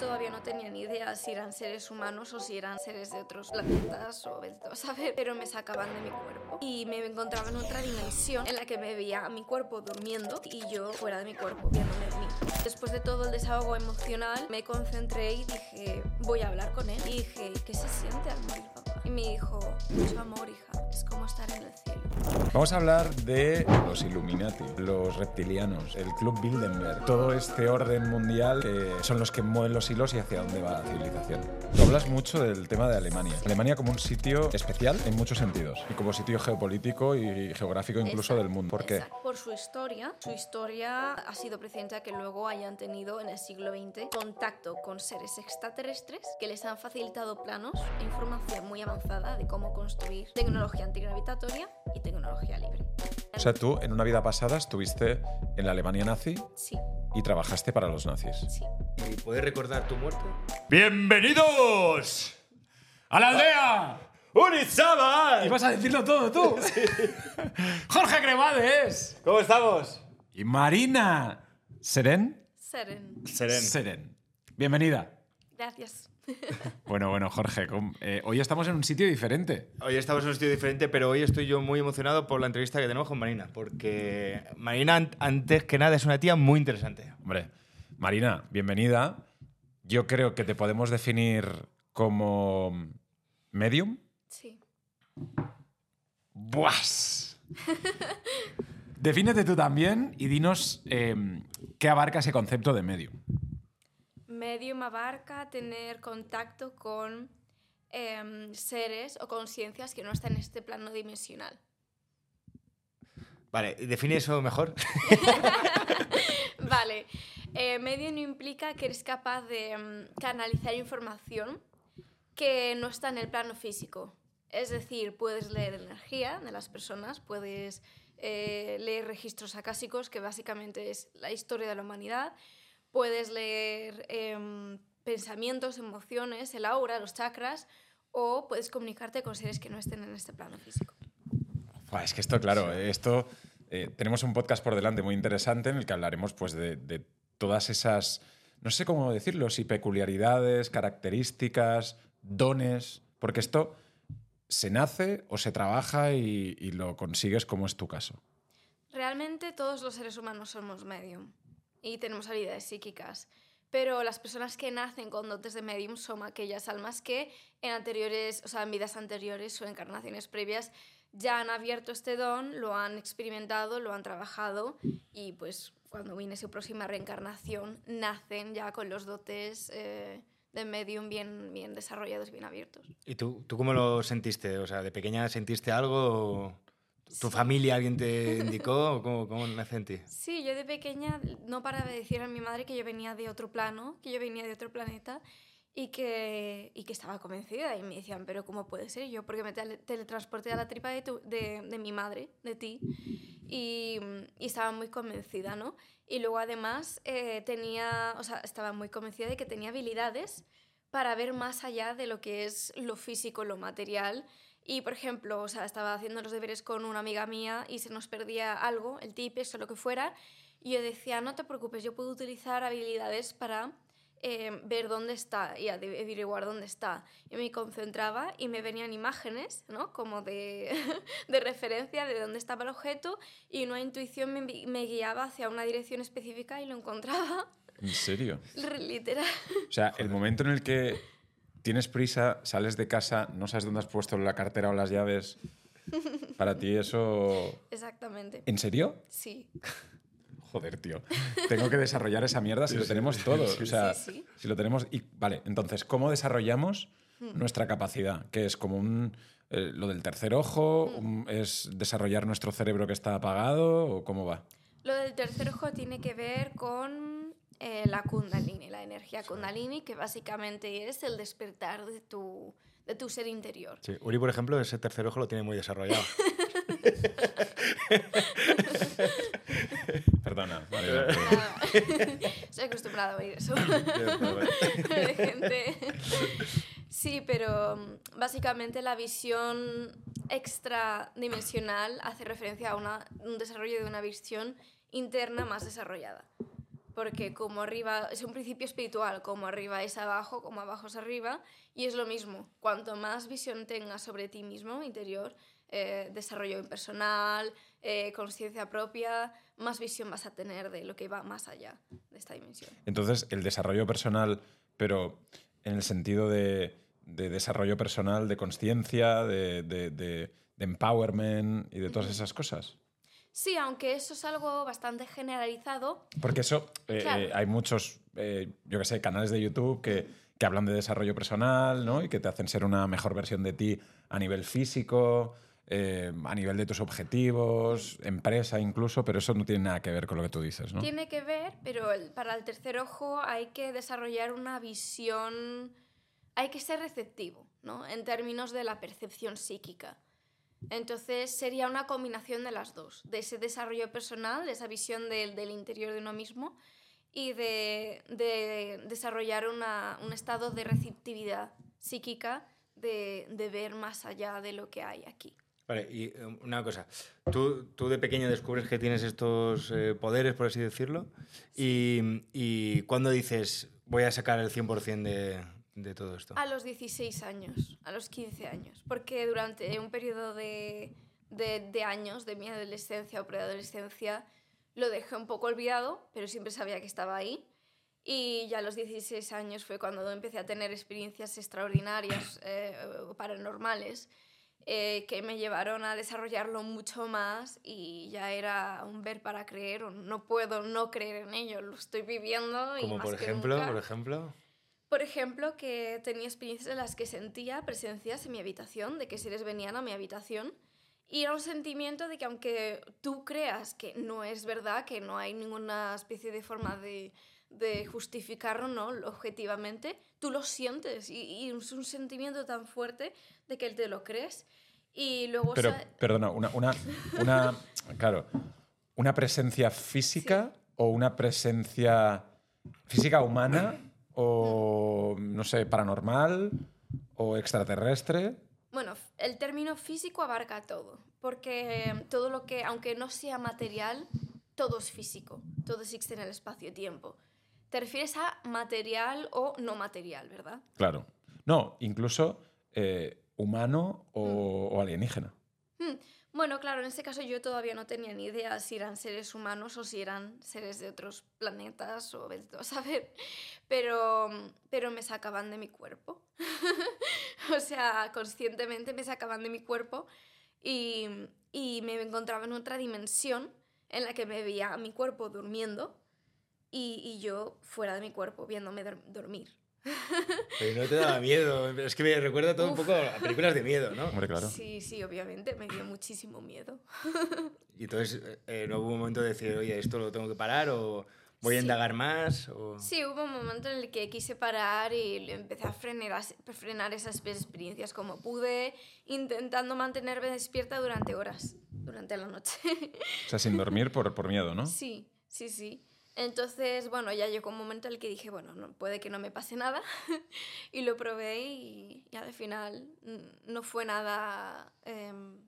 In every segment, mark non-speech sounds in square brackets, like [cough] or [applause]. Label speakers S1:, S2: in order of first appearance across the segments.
S1: todavía no tenía ni idea si eran seres humanos o si eran seres de otros planetas o [laughs] a saber, pero me sacaban de mi cuerpo. Y me encontraba en otra dimensión en la que me veía mi cuerpo durmiendo y yo fuera de mi cuerpo viéndome a mí. Después de todo el desahogo emocional, me concentré y dije, voy a hablar con él. Y dije, ¿qué se siente al morir, papá? Y me dijo, mucho amor, hija, es como estar en el cielo.
S2: Vamos a hablar de los Illuminati, los reptilianos, el Club Bilderberg, todo este orden mundial que son los que mueven los hilos y hacia dónde va la civilización. Tú hablas mucho del tema de Alemania. Alemania como un sitio especial en muchos sentidos y como sitio geopolítico y geográfico incluso del mundo. ¿Por qué?
S1: Exacto. Por su historia. Su historia ha sido precedente a que luego hayan tenido en el siglo XX contacto con seres extraterrestres que les han facilitado planos e información muy avanzada de cómo construir tecnología antigravitatoria y tecnología libre.
S2: O sea, tú en una vida pasada estuviste en la Alemania nazi
S1: Sí,
S2: y trabajaste para los nazis.
S1: sí.
S3: ¿Y puedes recordar tu muerte?
S4: ¡Bienvenidos a la aldea!
S3: ¡Unizaba!
S4: Y vas a decirlo todo tú. [laughs] Jorge Cremades.
S3: ¿Cómo estamos?
S4: Y Marina Seren.
S1: Seren.
S3: Seren.
S4: Seren. Bienvenida.
S1: Gracias.
S4: Bueno, bueno, Jorge, eh, hoy estamos en un sitio diferente.
S3: Hoy estamos en un sitio diferente, pero hoy estoy yo muy emocionado por la entrevista que tenemos con Marina, porque Marina, an- antes que nada, es una tía muy interesante.
S2: Hombre, Marina, bienvenida. Yo creo que te podemos definir como medium.
S1: Sí.
S4: ¡Buas! Defínete tú también y dinos eh, qué abarca ese concepto de medium.
S1: Medium abarca tener contacto con em, seres o conciencias que no están en este plano dimensional.
S3: Vale, define eso mejor. [laughs]
S1: Vale. Eh, medium implica que eres capaz de mm, canalizar información que no está en el plano físico. Es decir, puedes leer energía de las personas, puedes eh, leer registros acásicos, que básicamente es la historia de la humanidad, puedes leer em, pensamientos, emociones, el aura, los chakras, o puedes comunicarte con seres que no estén en este plano físico.
S2: Es que esto, claro, eh, esto eh, tenemos un podcast por delante muy interesante en el que hablaremos pues, de, de todas esas, no sé cómo decirlo, si peculiaridades, características, dones, porque esto se nace o se trabaja y, y lo consigues como es tu caso.
S1: Realmente todos los seres humanos somos medium y tenemos habilidades psíquicas, pero las personas que nacen con dotes de medium son aquellas almas que en anteriores, o sea, en vidas anteriores o encarnaciones previas ya han abierto este don, lo han experimentado, lo han trabajado y pues cuando viene su próxima reencarnación nacen ya con los dotes eh, de medium bien, bien desarrollados, bien abiertos.
S3: ¿Y tú, tú cómo lo sentiste? O sea, ¿de pequeña sentiste algo? ¿Tu familia, alguien te [laughs] indicó? ¿O ¿Cómo, cómo nace en ti?
S1: Sí, yo de pequeña no paraba de decir a mi madre que yo venía de otro plano, que yo venía de otro planeta y que, y que estaba convencida. Y me decían, pero ¿cómo puede ser yo? Porque me tele- teletransporté a la tripa de, tu- de, de mi madre, de ti, y, y estaba muy convencida, ¿no? Y luego además eh, tenía, o sea, estaba muy convencida de que tenía habilidades para ver más allá de lo que es lo físico, lo material. Y, por ejemplo, o sea, estaba haciendo los deberes con una amiga mía y se nos perdía algo, el tipex o lo que fuera, y yo decía, no te preocupes, yo puedo utilizar habilidades para eh, ver dónde está y averiguar dónde está. Y me concentraba y me venían imágenes, ¿no? Como de, [laughs] de referencia de dónde estaba el objeto y una intuición me, me guiaba hacia una dirección específica y lo encontraba,
S2: ¿En serio? [laughs]
S1: literal.
S2: O sea, el momento en el que tienes prisa, sales de casa, no sabes dónde has puesto la cartera o las llaves, [laughs] para ti eso...
S1: Exactamente.
S2: ¿En serio?
S1: Sí. [laughs]
S2: Joder, tío. Tengo que desarrollar esa mierda si lo tenemos todo. O sea,
S1: Sí, sí.
S2: si lo tenemos. Y, vale, entonces, ¿cómo desarrollamos nuestra capacidad? Que es como un. eh, lo del tercer ojo, un- es desarrollar nuestro cerebro que está apagado, o cómo va?
S1: Lo del tercer ojo tiene que ver con eh, la kundalini, la energía kundalini, que básicamente es el despertar de tu, de tu ser interior.
S3: Sí, Uri, por ejemplo, ese tercer ojo lo tiene muy desarrollado. [laughs]
S2: Perdona. vale.
S1: Estoy acostumbrada a oír eso [laughs] de gente. Sí, pero mm, básicamente la visión extradimensional hace referencia a una- un desarrollo de una visión interna más desarrollada. Porque como arriba es un principio espiritual, como arriba es abajo, como abajo es arriba, y es lo mismo. Cuanto más visión tengas sobre ti mismo, interior, eh, desarrollo personal, eh, conciencia propia, más visión vas a tener de lo que va más allá de esta dimensión.
S2: Entonces, el desarrollo personal, pero en el sentido de, de desarrollo personal, de conciencia, de, de- de- de empowerment y de todas esas cosas.
S1: Sí, aunque eso es algo bastante generalizado,
S2: Porque eso, eh,
S1: Claro.
S2: eh, hay muchos, eh, yo que sé, canales de YouTube que, que hablan de desarrollo personal, ¿no? Y que te hacen ser una mejor versión de ti a nivel físico, a nivel de tus objetivos, empresa incluso, pero eso no tiene nada que ver con lo que tú dices, ¿no?
S1: Tiene que ver, pero el- para el tercer ojo hay que desarrollar una visión, hay que ser receptivo, ¿no? En términos de la percepción psíquica. Entonces sería una combinación de las dos, de ese desarrollo personal, de esa visión del, del interior de uno mismo y de, de desarrollar una- un estado de receptividad psíquica, de, de ver más allá de lo que hay aquí.
S3: Vale, y eh, una cosa. Tú, tú de pequeño descubres que tienes estos eh, poderes, por así decirlo, y, y ¿cuándo dices voy a sacar el 100% de, de todo esto?
S1: A los 16 años, a los 15 años, porque durante un periodo de, de, de años de mi adolescencia o preadolescencia lo dejé un poco olvidado, pero siempre sabía que estaba ahí. Y ya a los 16 años fue cuando empecé a tener experiencias extraordinarias eh, paranormales eh, que me llevaron a desarrollarlo mucho más y ya era un ver para creer, o no puedo no creer en ello, lo estoy viviendo y
S3: Como
S1: más
S3: por
S1: que
S3: ejemplo,
S1: nunca.
S3: por ejemplo.
S1: Por ejemplo, que tenía experiencias en las que sentía presencias en mi habitación, de que seres venían a mi habitación. Y era un sentimiento de que aunque tú creas que no es verdad, que no hay ninguna especie de forma de, de justificarlo ¿no? objetivamente, tú lo sientes y, y es un sentimiento tan fuerte de que te lo crees. Y luego...
S2: Pero,
S1: sa-
S2: perdona, una, una, una- claro, ¿una presencia física o una presencia física humana o, no sé, paranormal o extraterrestre?
S1: Bueno, el término físico abarca todo, porque todo lo que, aunque no sea material, todo es físico, todo existe en el espacio-tiempo. Te refieres a material o no material, ¿verdad?
S2: Claro. No, incluso eh, humano o, o alienígena.
S1: Hmm, Bueno, claro, en este caso yo todavía no tenía ni idea si eran seres humanos o si eran seres de otros planetas o a saber, pero, pero me sacaban de mi cuerpo. [laughs] o sea, conscientemente me sacaban de mi cuerpo y, y me encontraba en otra dimensión en la que me veía a mi cuerpo durmiendo y, y yo fuera de mi cuerpo viéndome dor- dormir.
S3: Pero no te daba miedo. Es que me recuerda todo un
S1: Uf.
S3: poco a películas de miedo, ¿no?
S2: Hombre, claro.
S1: Sí, sí, obviamente me dio muchísimo miedo. [laughs]
S3: Y entonces eh, no hubo un momento de decir, oye, esto lo tengo que parar o voy a
S1: Sí.
S3: indagar más. O...
S1: Sí, hubo un momento en el que quise parar y empecé a frenar, a frenar esas experiencias como pude, intentando mantenerme despierta durante horas, durante la noche.
S2: O sea, sin dormir por, por miedo, ¿no?
S1: sí, sí, sí. Entonces, bueno, ya llegó un momento en el que dije, bueno, no, puede que no me pase nada. [laughs] y lo probé y, y al final mm, no fue nada... em,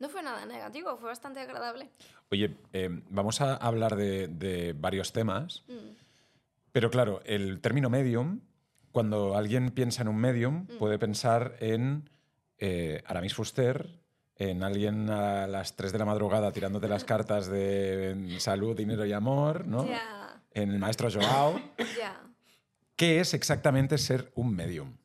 S1: no fue nada negativo, fue bastante agradable.
S2: Oye, eh, vamos a hablar de, de varios temas,
S1: Mm,
S2: pero claro, el término medium, cuando alguien piensa en un medium,
S1: Mm.
S2: puede pensar en eh, Aramis Fuster, en alguien a las 3 de la madrugada tirándote las cartas de salud, dinero y amor, ¿no?
S1: Ya,
S2: En el maestro Joao.
S1: ya.
S2: ¿Qué es exactamente ser un medium?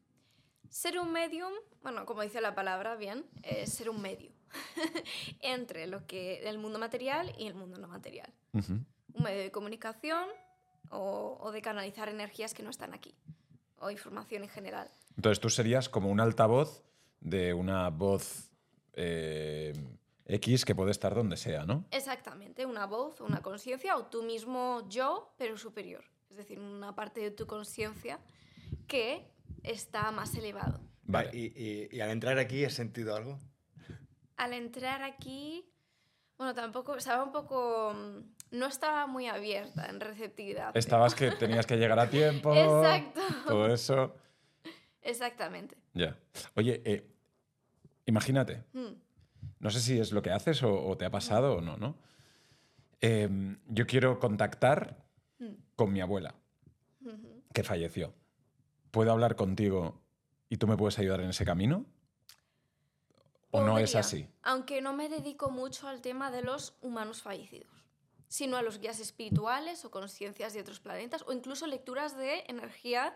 S1: Ser un medium, bueno, como dice la palabra bien, es ser un medio [laughs] entre lo que el mundo material y el mundo no material.
S2: Ujú.
S1: Un medio de comunicación o, o de canalizar energías que no están aquí, o información en general.
S2: Entonces tú serías como un altavoz de una voz eh, X que puede estar donde sea, ¿no?
S1: Exactamente, una voz, una conciencia o tú mismo yo, pero superior. Es decir, una parte de tu conciencia que está más elevado.
S2: Vale.
S3: Y, y- y al entrar aquí, ¿has sentido algo?
S1: al entrar aquí, bueno, tampoco, estaba un poco, no estaba muy abierta en receptividad.
S2: Estabas que tenías que llegar a tiempo. [laughs]
S1: Exacto.
S2: Todo eso.
S1: Exactamente.
S2: Ya. Oye, eh, imagínate,
S1: Mm,
S2: no sé si es lo que haces o, o te ha pasado o no, ¿no? Em, yo quiero contactar
S1: mm,
S2: con mi abuela, que falleció. ¿Puedo hablar contigo y tú me puedes ayudar en ese camino? ¿O no es así?
S1: Aunque no me dedico mucho al tema de los humanos fallecidos, sino a los guías espirituales o conciencias de otros planetas o incluso lecturas de energía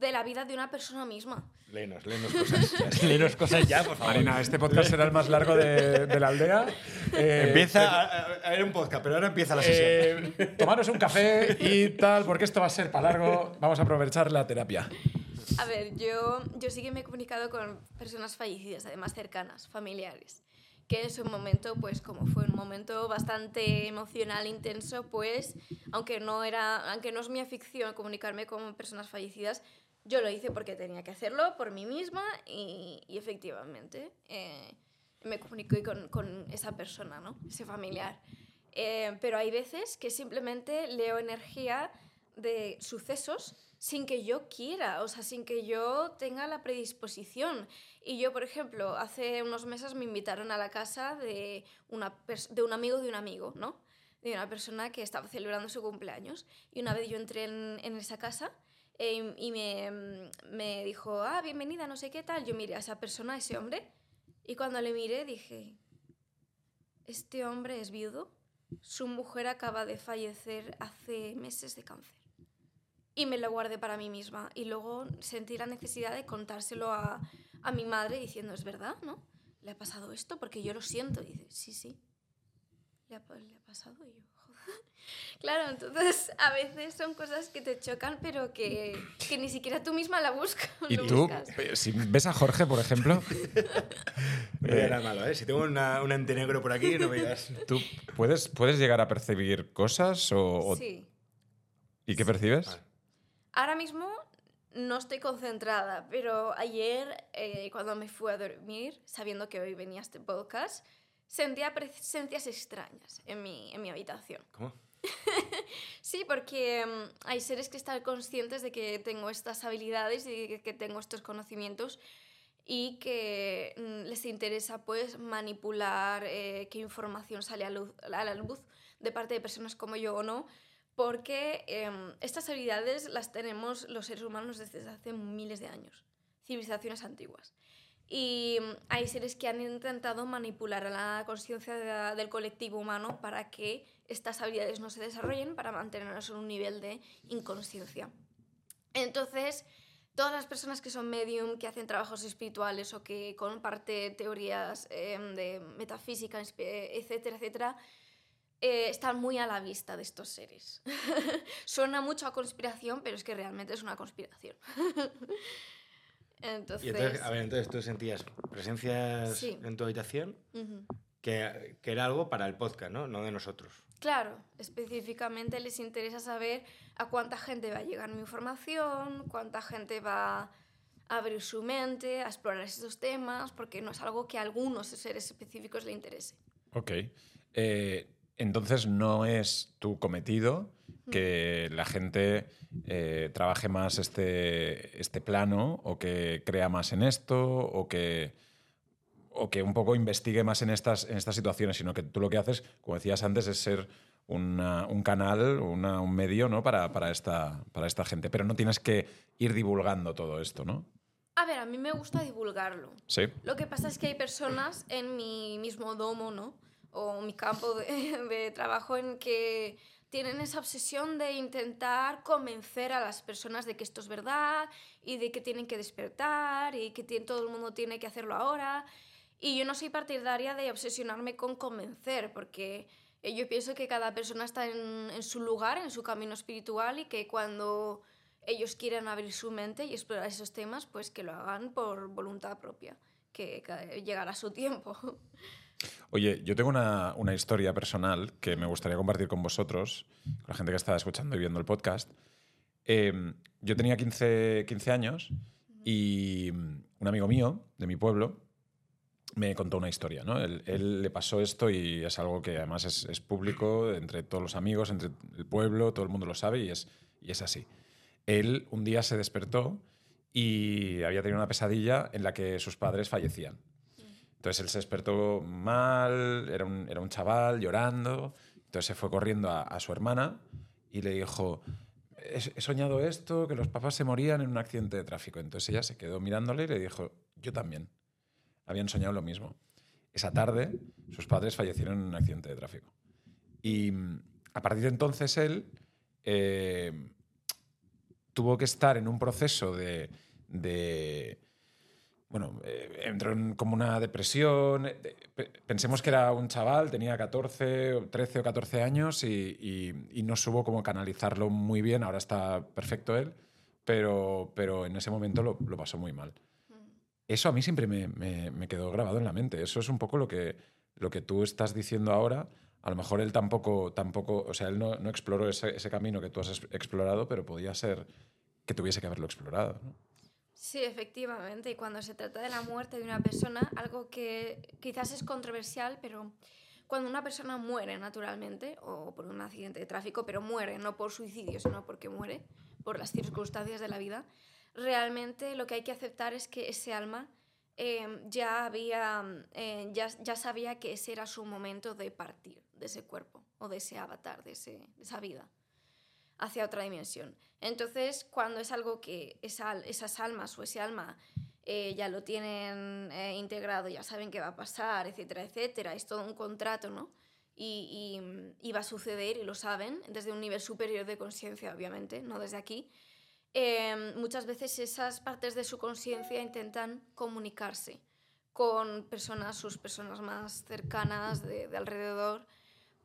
S1: de la vida de una persona misma.
S3: Léenos, léenos cosas. [laughs] ya. léenos cosas ya, por favor.
S2: Marina, este podcast será el más largo de, de la aldea. [laughs] Eh,
S3: Empieza a, a- a ver un podcast, pero ahora empieza la sesión.
S2: eh, tomaros un café y tal, porque esto va a ser para largo. Vamos a aprovechar la terapia.
S1: A ver, yo, yo sí que me he comunicado con personas fallecidas, además cercanas, familiares, que en su momento, pues como fue un momento bastante emocional, intenso, pues aunque no, era, aunque no es mi afición comunicarme con personas fallecidas, yo lo hice porque tenía que hacerlo por mí misma y, efectivamente eh, me comuniqué con, esa persona, ¿no? ese familiar. Eh, pero hay veces que simplemente leo energía de sucesos sin que yo quiera, o sea, sin que yo tenga la predisposición. Y yo, por ejemplo, hace unos meses me invitaron a la casa de, una de un amigo de un amigo, ¿no? De una persona que estaba celebrando su cumpleaños. Y una vez yo entré en, en esa casa eh, y me, mm, me dijo, ah, bienvenida, no sé qué tal. Yo miré a esa persona, a ese hombre, y cuando le miré dije, este hombre es viudo, su mujer acaba de fallecer hace meses de cáncer. Y me lo guardé para mí misma. Y luego sentí la necesidad de contárselo a, a mi madre diciendo, es verdad, ¿no? ¿Le ha pasado esto? Porque yo lo siento. Y dice, sí, sí. ¿Le ha, le ha pasado? Y yo. [laughs] Claro, entonces a veces son cosas que te chocan, pero que, que ni siquiera tú misma la buscas. [laughs]
S2: Y tú,
S1: buscas.
S2: si ves a Jorge, por ejemplo, [laughs]
S3: No me nada malo, ¿eh? Si tengo una, un ente negro por aquí, no me digas.
S2: ¿tú puedes, puedes llegar a percibir cosas o, o-
S1: Sí.
S2: ¿y qué percibes?
S3: Vale.
S1: Ahora mismo no estoy concentrada, pero ayer, eh, cuando me fui a dormir, sabiendo que hoy venía este podcast, sentía presencias extrañas en mi, en mi habitación.
S3: ¿Cómo? [laughs]
S1: Sí, porque mm, hay seres que están conscientes de que tengo estas habilidades y de que tengo estos conocimientos y que mm, les interesa pues manipular eh, qué información sale a, luz- a la luz de parte de personas como yo o no, porque em, estas habilidades las tenemos los seres humanos desde hace miles de años, civilizaciones antiguas. Y mm, hay seres que han intentado manipular a la conciencia de- del colectivo humano para que estas habilidades no se desarrollen, para mantenernos en un nivel de inconsciencia. Entonces, todas las personas que son medium, que hacen trabajos espirituales o que comparten teorías em, de metafísica, etcétera, etcétera, eh, están muy a la vista de estos seres. [laughs] Suena mucho a conspiración, pero es que realmente es una conspiración. [laughs] entonces,
S3: Y entonces, a ver, entonces tú sentías presencias
S1: Sí.
S3: en tu habitación que, que era algo para el podcast, ¿no? No de nosotros.
S1: Claro, específicamente les interesa saber a cuánta gente va a llegar mi información, cuánta gente va a abrir su mente, a explorar estos temas, porque no es algo que a algunos seres específicos le interese.
S2: Ok. Eh, entonces no es tu cometido que la gente eh, trabaje más este, este plano o que crea más en esto o que, o que un poco investigue más en estas, en estas situaciones, sino que tú lo que haces, como decías antes, es ser una- un canal, una- un medio ¿no? para, para, esta, para esta gente. Pero no tienes que ir divulgando todo esto, ¿no?
S1: A ver, a mí me gusta divulgarlo.
S2: Sí.
S1: Lo que pasa es que hay personas en mi mismo domo, ¿no? O mi campo de, [laughs] de trabajo en que tienen esa obsesión de intentar convencer a las personas de que esto es verdad y de que tienen que despertar y que todo el mundo tiene que hacerlo ahora. Y yo no soy partidaria de obsesionarme con convencer, porque yo pienso que cada persona está en, en su lugar, en su camino espiritual y que cuando ellos quieran abrir su mente y explorar esos temas, pues que lo hagan por voluntad propia, que llegará su [laughs] tiempo.
S2: Oye, yo tengo una, una historia personal que me gustaría compartir con vosotros, con la gente que está escuchando y viendo el podcast. Eh, yo tenía 15, 15 años y un amigo mío de mi pueblo me contó una historia. ¿no? Él, él le pasó esto y es algo que además es, es público entre todos los amigos, entre el pueblo, todo el mundo lo sabe y es, y es así. Él un día se despertó y había tenido una pesadilla en la que sus padres fallecían. Entonces él se despertó mal, era un, era un chaval llorando, entonces se fue corriendo a, su hermana y le dijo, he, soñado esto, que los papás se morían en un accidente de tráfico. Entonces ella se quedó mirándole y le dijo, yo también. Habían soñado lo mismo. Esa tarde, sus padres fallecieron en un accidente de tráfico. Y mm, a partir de entonces él eh, tuvo que estar en un proceso de- bueno, eh, entró en como una depresión. eh, Pensemos que era un chaval, tenía 14, o 13 o 14 años y, y- y no supo cómo canalizarlo muy bien. Ahora está perfecto él, pero, pero en ese momento lo, lo pasó muy mal. Eso a mí siempre me, me- me quedó grabado en la mente. Eso es un poco lo que, lo que tú estás diciendo ahora. A lo mejor él tampoco, tampoco o sea, él no, no exploró ese, ese camino que tú has explorado, pero podía ser que tuviese que haberlo explorado. ¿no?
S1: Sí, efectivamente. Y cuando se trata de la muerte de una persona, algo que quizás es controversial, pero cuando una persona muere naturalmente, o por un accidente de tráfico, pero muere no por suicidio, sino porque muere por las circunstancias de la vida, realmente lo que hay que aceptar es que ese alma eh, ya había, eh, ya, ya sabía que ese era su momento de partir de ese cuerpo o de ese avatar, de, ese, de esa vida hacia otra dimensión. Entonces, cuando es algo que esa, esas almas o ese alma eh, ya lo tienen eh, integrado, ya saben qué va a pasar, etcétera, etcétera, es todo un contrato, ¿no? Y, y- va a suceder y lo saben desde un nivel superior de conciencia, obviamente, no desde aquí. Eh, muchas veces esas partes de su conciencia intentan comunicarse con personas, sus personas más cercanas de alrededor,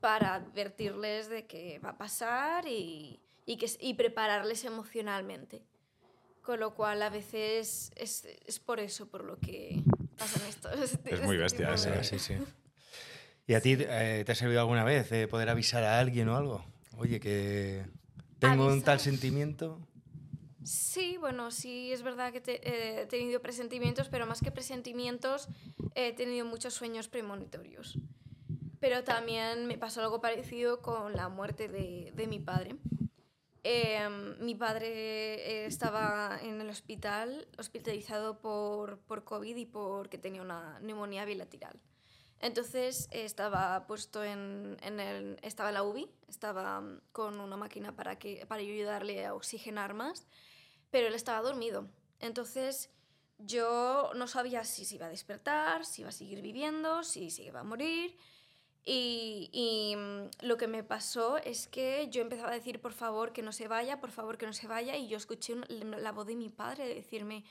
S1: para advertirles de que va a pasar y, y, que, y prepararles emocionalmente. Con lo cual, a veces es, es por eso por lo que pasan estos. este-
S2: Es muy
S1: este
S2: bestia
S1: tipo de-
S2: ese,
S3: Sí, sí. [laughs] ¿Y a ti eh, te ha servido alguna vez de poder avisar a alguien o algo? Oye, que tengo un tal sentimiento.
S1: Sí, bueno, sí es verdad que te- eh, he tenido presentimientos, pero más que presentimientos, he tenido muchos sueños premonitorios. Pero también me pasó algo parecido con la muerte de, de mi padre. Eh, mi padre estaba en el hospital, hospitalizado por, por COVID y porque tenía una neumonía bilateral. Entonces estaba puesto en, en el, estaba en la UBI, estaba mm, con una máquina para, que, para ayudarle a oxigenar más, pero él estaba dormido. Entonces yo no sabía si se iba a despertar, si iba a seguir viviendo, si se iba a morir. Y, mm, lo que me pasó es que yo empezaba a decir, por favor, que no se vaya, por favor, que no se vaya, y yo escuché la voz de mi padre decirme,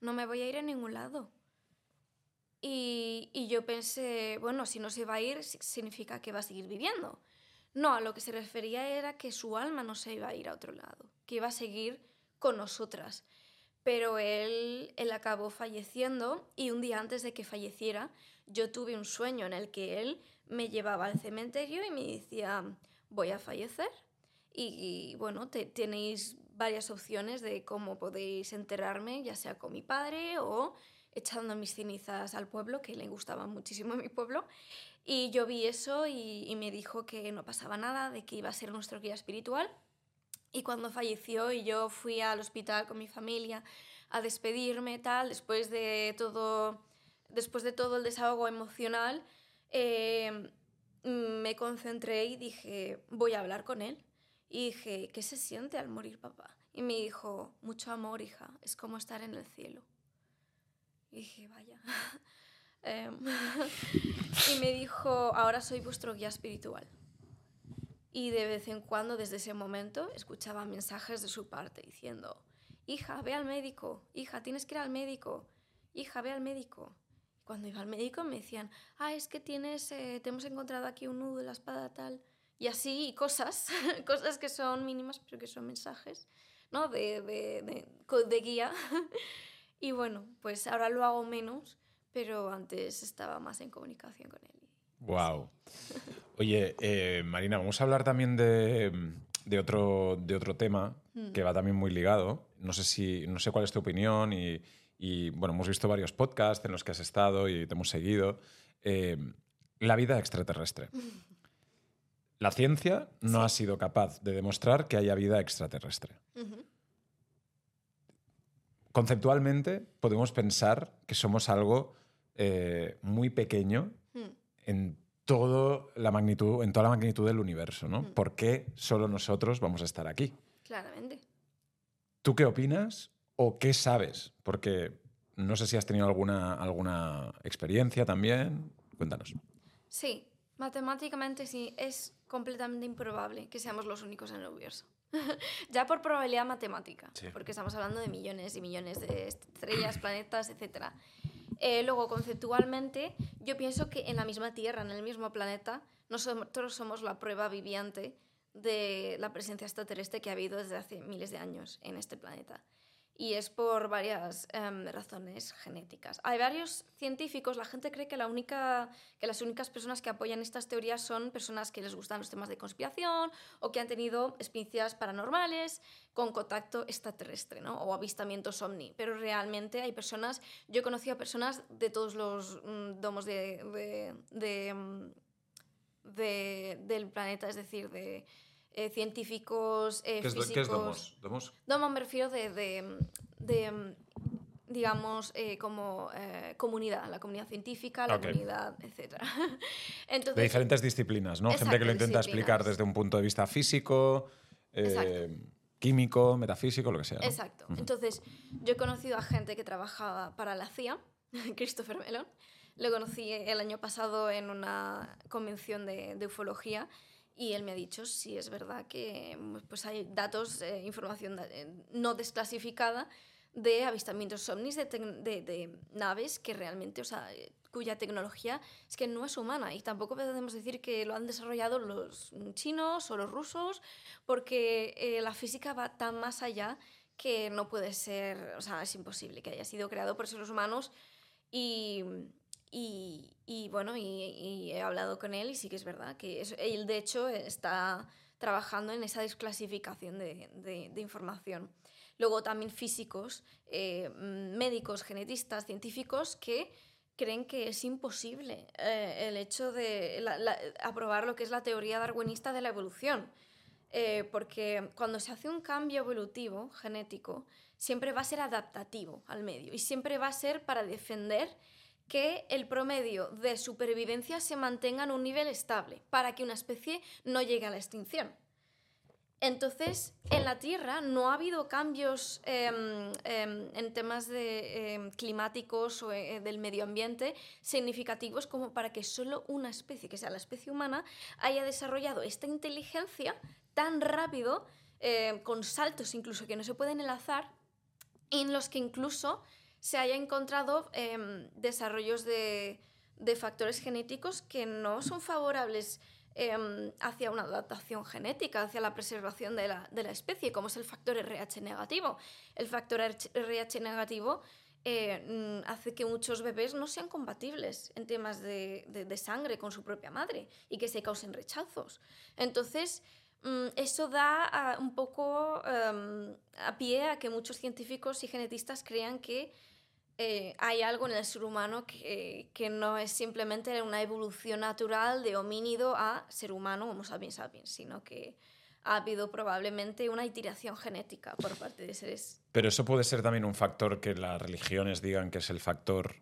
S1: no me voy a ir a ningún lado. Y, y yo pensé, bueno, si no se va a ir, si- significa que va a seguir viviendo. No, a lo que se refería era que su alma no se iba a ir a otro lado, que iba a seguir con nosotras. Pero él, él acabó falleciendo y un día antes de que falleciera, yo tuve un sueño en el que él me llevaba al cementerio y me decía, voy a fallecer. Y, bueno, te- tenéis varias opciones de cómo podéis enterrarme, ya sea con mi padre o echando mis cenizas al pueblo, que le gustaba muchísimo mi pueblo. Y yo vi eso y, y me dijo que no pasaba nada, de que iba a ser nuestro guía espiritual. Y cuando falleció y yo fui al hospital con mi familia a despedirme, tal, después de todo, después de todo el desahogo emocional, eh, me concentré y dije, voy a hablar con él. Y dije, ¿qué se siente al morir papá? Y me dijo, mucho amor, hija, es como estar en el cielo. Y dije, vaya. [laughs] Em, [laughs] y me dijo, ahora soy vuestro guía espiritual. Y de vez en cuando, desde ese momento, escuchaba mensajes de su parte diciendo, hija, ve al médico, hija, tienes que ir al médico, hija, ve al médico. Cuando iba al médico me decían, ah, es que tienes, eh, te hemos encontrado aquí un nudo de la espada tal. Y así, y cosas, [laughs] cosas que son mínimas, pero que son mensajes, ¿no? De, de, de, de guía. [laughs] y bueno, pues ahora lo hago menos, pero antes estaba más en comunicación con él.
S2: Wow. Oye, eh, Marina, vamos a hablar también de, de otro, de otro tema que va también muy ligado. No sé, si, no sé cuál es tu opinión y, y, bueno, hemos visto varios podcasts en los que has estado y te hemos seguido. Eh, la vida extraterrestre. [laughs] La ciencia no ha sido capaz de demostrar que haya vida extraterrestre. Conceptualmente podemos pensar que somos algo eh, muy pequeño
S1: Mm.
S2: en, todo la magnitud, en toda la magnitud del universo, ¿no?
S1: Mm.
S2: ¿Por qué solo nosotros vamos a estar aquí?
S1: Claramente.
S2: ¿Tú qué opinas o qué sabes? Porque no sé si has tenido alguna, alguna experiencia también. Cuéntanos.
S1: Sí, matemáticamente sí, es completamente improbable que seamos los únicos en el universo. [laughs] ya por probabilidad matemática,
S3: Sí.
S1: porque estamos hablando de millones y millones de estrellas, planetas, etc. Eh, luego, conceptualmente, yo pienso que en la misma Tierra, en el mismo planeta, nosotros somos la prueba viviente de la presencia extraterrestre que ha habido desde hace miles de años en este planeta. Y es por varias em, razones genéticas. Hay varios científicos, la gente cree que, la única, que las únicas personas que apoyan estas teorías son personas que les gustan los temas de conspiración o que han tenido experiencias paranormales con contacto extraterrestre ¿no? o avistamientos ovni. Pero realmente hay personas, yo he conocido a personas de todos los mm, domos de, de- de, mm, de- del planeta, es decir, de eh, científicos, eh,
S2: ¿Qué es,
S1: físicos.
S2: qué es Domos? ¿Domos?
S1: Domo me refiero de, de, de, digamos, eh, como eh, comunidad, la comunidad científica, la
S2: Ok.
S1: comunidad, etc. [laughs]
S2: De
S1: Entonces,
S2: diferentes disciplinas, ¿no? Gente
S1: Exacto,
S2: que lo intenta explicar desde un punto de vista físico, eh, químico, metafísico, lo que sea. ¿no?
S1: Exacto. Entonces, yo he conocido a gente que trabajaba para la CIA, [laughs] Christopher Mellon. Lo conocí el año pasado en una convención de, de ufología y él me ha dicho si es verdad que pues hay datos, eh, información eh, no desclasificada de avistamientos ovnis de, de- de naves que realmente, o sea, eh, cuya tecnología es que no es humana y tampoco podemos decir que lo han desarrollado los chinos o los rusos porque eh, la física va tan más allá que no puede ser, o sea, es imposible que haya sido creado por seres humanos y, y, y, bueno, y, y he hablado con él y sí que es verdad que es- él de hecho está trabajando en esa desclasificación de, de- de información. Luego también físicos, eh, médicos, genetistas, científicos que creen que es imposible eh, el hecho de la- la- aprobar lo que es la teoría darwinista de la evolución. Eh, porque cuando se hace un cambio evolutivo genético, siempre va a ser adaptativo al medio y siempre va a ser para defender que el promedio de supervivencia se mantenga en un nivel estable, para que una especie no llegue a la extinción. Entonces, en la Tierra no ha habido cambios em, em, en temas de, em, climáticos o eh, del medio ambiente significativos como para que solo una especie, que sea la especie humana, haya desarrollado esta inteligencia tan rápido, eh, con saltos incluso que no se pueden enlazar, en los que incluso se haya encontrado em, desarrollos de, de factores genéticos que no son favorables em, hacia una adaptación genética, hacia la preservación de la, de la especie, como es el factor RH negativo. El factor RH negativo eh, mm, hace que muchos bebés no sean compatibles en temas de, de- sangre con su propia madre y que se causen rechazos. Entonces, mm, eso da a- un poco em, a pie a que muchos científicos y genetistas crean que eh, hay algo en el ser humano que, que no es simplemente una evolución natural de homínido a ser humano, Homo sapiens sapiens, sino que ha habido probablemente una iteración genética por parte de seres.
S2: Pero eso puede ser también un factor que las religiones digan que es el factor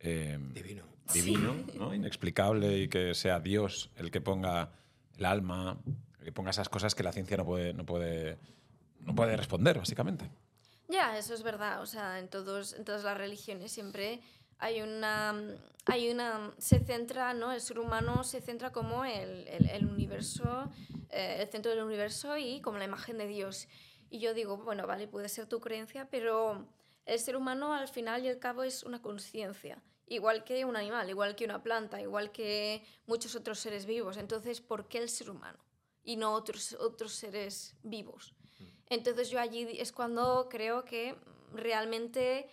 S2: eh,
S3: Divino.
S2: divino, ¿no? inexplicable y que sea Dios el que ponga el alma, el que ponga esas cosas que la ciencia no puede, no puede, no puede responder, básicamente.
S1: Ya, eso es verdad. O sea, en, todos, en todas las religiones siempre hay una, hay una... Se centra, ¿no? El ser humano se centra como el, el, el universo, eh, el centro del universo y como la imagen de Dios. Y yo digo, bueno, vale, puede ser tu creencia, pero el ser humano al final y al cabo es una conciencia. Igual que un animal, igual que una planta, igual que muchos otros seres vivos. Entonces, ¿por qué el ser humano? Y no otros, otros seres vivos. Entonces yo allí es cuando creo que realmente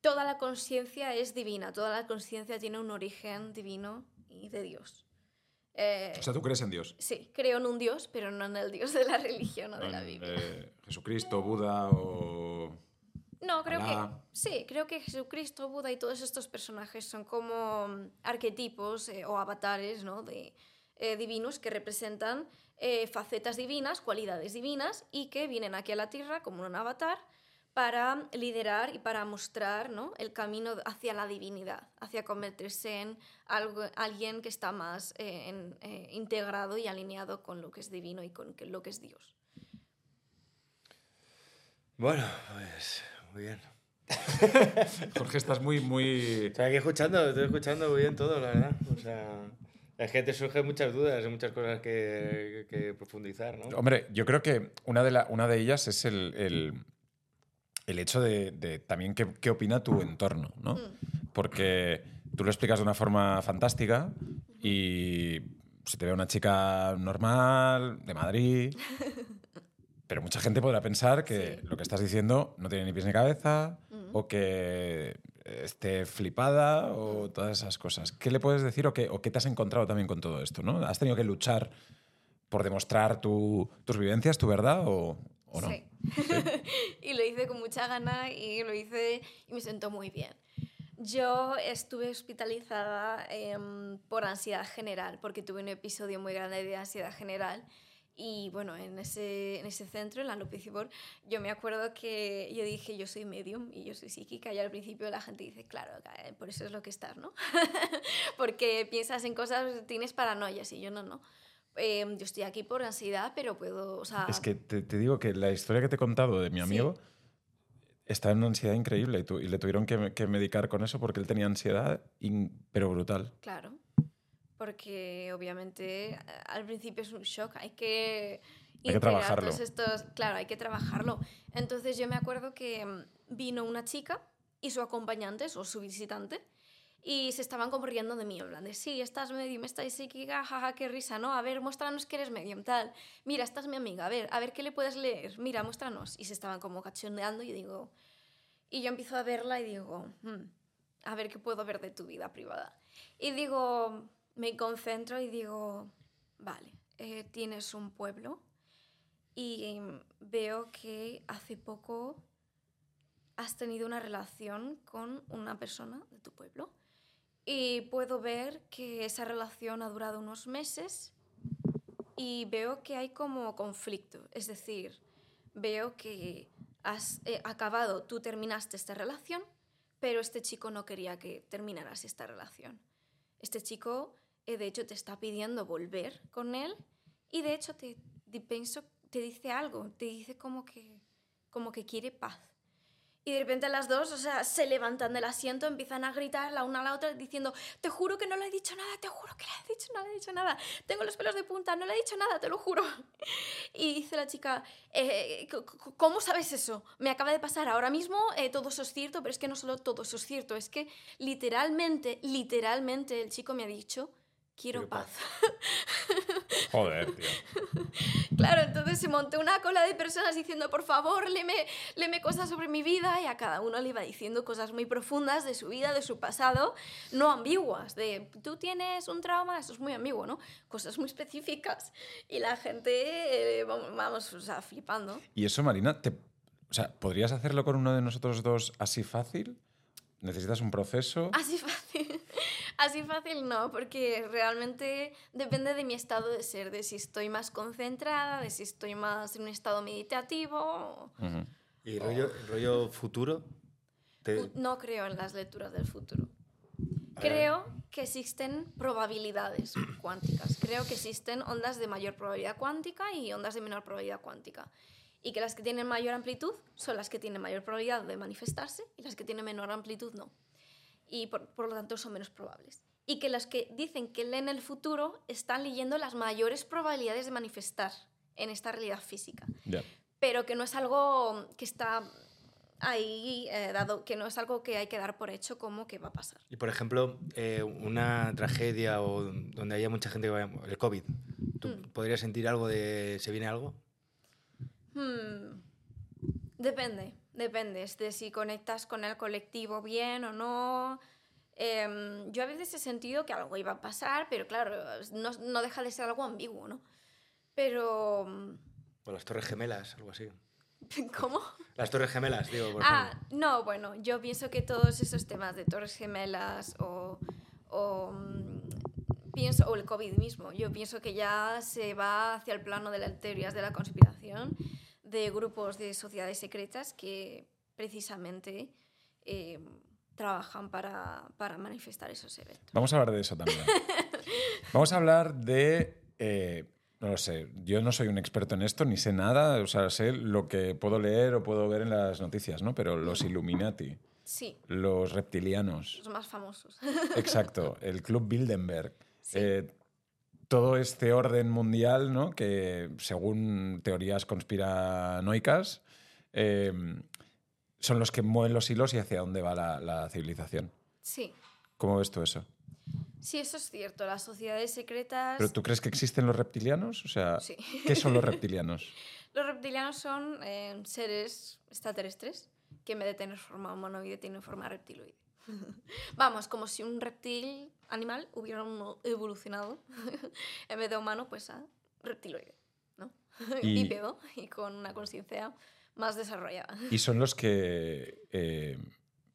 S1: toda la conciencia es divina, toda la conciencia tiene un origen divino y de Dios. Eh,
S2: O sea, tú crees en Dios.
S1: sí, creo en un Dios, pero no en el Dios de la [laughs] religión o de la Biblia.
S2: eh, Jesucristo, Buda o...
S1: No, creo
S2: Alá.
S1: que sí, creo que Jesucristo, Buda y todos estos personajes son como arquetipos eh, o avatares ¿no? de eh, divinos que representan eh, facetas divinas, cualidades divinas y que vienen aquí a la Tierra como un avatar para liderar y para mostrar ¿no? el camino hacia la divinidad, hacia convertirse en algo, alguien que está más eh, en- eh, integrado y alineado con lo que es divino y con lo que es Dios.
S3: Bueno, pues muy bien. [laughs]
S2: Jorge, estás muy, muy...
S3: Estoy aquí escuchando, estoy escuchando muy bien todo, la verdad. O sea, es que te surgen muchas dudas y muchas cosas que, que profundizar, ¿no?
S2: Hombre, yo creo que una de, la, una de ellas es el, el, el hecho de, de también qué, qué opina tu entorno, ¿no?
S1: Mm.
S2: Porque tú lo explicas de una forma fantástica y se te ve una chica normal, de Madrid, [laughs] pero mucha gente podrá pensar que
S1: Sí.
S2: lo que estás diciendo no tiene ni pies ni cabeza
S1: Mm.
S2: o que esté flipada o todas esas cosas. ¿Qué le puedes decir o qué, o qué te has encontrado también con todo esto? ¿no? ¿Has tenido que luchar por demostrar tu- tus vivencias, tu verdad o, o no?
S1: Sí. [laughs] y lo hice con mucha gana y lo hice y me sentó muy bien. Yo estuve hospitalizada em, por ansiedad general, porque tuve un episodio muy grande de ansiedad general. Y bueno, en ese, en ese centro, en la López Ibor, yo me acuerdo que yo dije, yo soy medium y yo soy psíquica. Y al principio la gente dice, claro, eh, por eso es lo que estás, ¿no? [laughs] porque piensas en cosas, tienes paranoias y yo no, no. Em, yo estoy aquí por ansiedad, pero puedo, o sea...
S2: Es que te, te digo que la historia que te he contado de mi
S1: Sí.
S2: amigo está en una ansiedad increíble y, tu- y le tuvieron que, que medicar con eso porque él tenía ansiedad, in- pero brutal.
S1: Claro, porque obviamente al principio es un shock, hay que...
S2: Hay que trabajarlo.
S1: estos, claro, hay que trabajarlo. Entonces yo me acuerdo que mm, vino una chica y su acompañante o su visitante y se estaban como riendo de mí, en plan de, sí, estás medium, estás psíquica, jaja, qué risa, ¿no? A ver, muéstranos que eres medium, tal. Mira, esta es mi amiga, a ver, a ver qué le puedes leer, mira, muéstranos. Y se estaban como cachondeando y digo... Y yo empiezo a verla y digo, "Hmm, a ver qué puedo ver de tu vida privada. Y digo, me concentro y digo, vale, eh, tienes un pueblo y veo que hace poco has tenido una relación con una persona de tu pueblo. Y puedo ver que esa relación ha durado unos meses y veo que hay como conflicto. Es decir, veo que has eh, acabado, tú terminaste esta relación, pero este chico no quería que terminaras esta relación. Este chico, de hecho, te está pidiendo volver con él y de hecho te, di- pienso, te dice algo, te dice como que, como que quiere paz. Y de repente las dos, o sea, se levantan del asiento, empiezan a gritar la una a la otra diciendo, te juro que no le he dicho nada, te juro que le he dicho, no le he dicho nada, tengo los pelos de punta, no le he dicho nada, te lo juro. [laughs] Y dice la chica, "Eh, c- ¿cómo sabes eso? Me acaba de pasar ahora mismo, eh, todo eso es cierto, pero es que no solo todo eso es cierto, es que literalmente, literalmente el chico me ha dicho, quiero, paz.
S3: paz. [laughs]
S2: Joder, tío.
S1: Claro, entonces se montó una cola de personas diciendo, por favor, léeme, léeme cosas sobre mi vida y a cada uno le iba diciendo cosas muy profundas de su vida, de su pasado, no ambiguas, de tú tienes un trauma, eso es muy ambiguo, ¿no? Cosas muy específicas. Y la gente, eh, vamos, vamos, o sea, flipando.
S2: Y eso, Marina, te, o sea, ¿podrías hacerlo con uno de nosotros dos así fácil? ¿Necesitas un proceso?
S1: Así fácil. Así fácil no, porque realmente depende de mi estado de ser, de si estoy más concentrada, de si estoy más en un estado meditativo.
S2: Ujú.
S3: ¿Y rollo, rollo futuro? Te-
S1: No creo en las lecturas del futuro. Creo que existen probabilidades cuánticas. Creo que existen ondas de mayor probabilidad cuántica y ondas de menor probabilidad cuántica. Y que las que tienen mayor amplitud son las que tienen mayor probabilidad de manifestarse y las que tienen menor amplitud no. Y por, por lo tanto son menos probables. Y que las que dicen que leen el futuro están leyendo las mayores probabilidades de manifestar en esta realidad física
S2: Ya.
S1: pero que no es algo que está ahí eh, dado, que no es algo que hay que dar por hecho como que va a pasar.
S3: Y por ejemplo, eh, una tragedia o donde haya mucha gente que vaya. El COVID. ¿Tú
S1: Mm.
S3: podrías sentir algo de. ¿Se viene algo?
S1: Hmm, Depende, depende de si conectas con el colectivo bien o no. Em, yo a veces he sentido que algo iba a pasar, pero claro, no, no deja de ser algo ambiguo, ¿no? Pero...
S3: O las Torres Gemelas, algo así. [laughs]
S1: ¿Cómo?
S3: Las Torres Gemelas, digo. Por
S1: Ah,
S3: ejemplo.
S1: no, bueno, yo pienso que todos esos temas de Torres Gemelas o, o, mm, pienso, o el COVID mismo, yo pienso que ya se va hacia el plano de las teorías de la conspiración, de grupos de sociedades secretas que precisamente eh, trabajan para, para manifestar esos eventos.
S2: Vamos a hablar de eso también. [laughs] Vamos a hablar de... eh, No lo sé. Yo no soy un experto en esto, ni sé nada. O sea, sé lo que puedo leer o puedo ver en las noticias, ¿no? Pero los Illuminati,
S1: Sí,
S2: los reptilianos,
S1: los más famosos.
S2: exacto, el Club Bilderberg, [laughs]
S1: Sí.
S2: eh, todo este orden mundial, ¿no? Que según teorías conspiranoicas, eh, son los que mueven los hilos y hacia dónde va la, la civilización.
S1: Sí,
S2: ¿Cómo ves tú eso?
S1: sí, eso es cierto. Las sociedades secretas...
S2: ¿Pero tú crees que existen los reptilianos? O sea,
S1: Sí.
S2: ¿qué son los [laughs] reptilianos?
S1: Los reptilianos son eh, seres extraterrestres que en vez de tener forma humanoide tienen forma reptiloide. [laughs] Vamos, como si un reptil animal hubiera evolucionado [laughs] en vez de humano, pues a reptiloide, ¿no? [laughs]
S2: Y-
S1: Bípedo y con una conciencia más desarrollada.
S2: ¿Y son los que eh,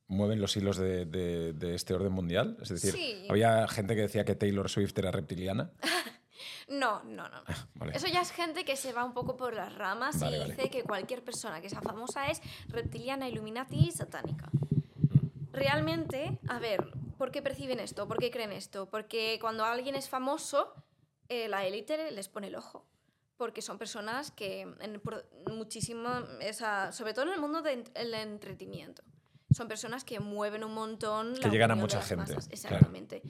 S2: mueven los hilos de, de- de este orden mundial? Es decir,
S1: Sí.
S2: había gente que decía que Taylor Swift era reptiliana.
S1: No, no, no.
S2: Vale.
S1: Eso ya es gente que se va un poco por las ramas
S2: Vale,
S1: y
S2: vale.
S1: dice que cualquier persona que sea famosa es reptiliana, illuminati y satánica. Realmente, a ver, ¿por qué perciben esto? ¿Por qué creen esto? Porque cuando alguien es famoso, eh, la élite les pone el ojo. Porque son personas que, en, por muchísimo, esa, sobre todo en el mundo del entretenimiento, son personas que mueven un montón.
S2: Que
S1: la
S2: llegan a mucha gente,
S1: masas.
S2: claro.
S1: Exactamente.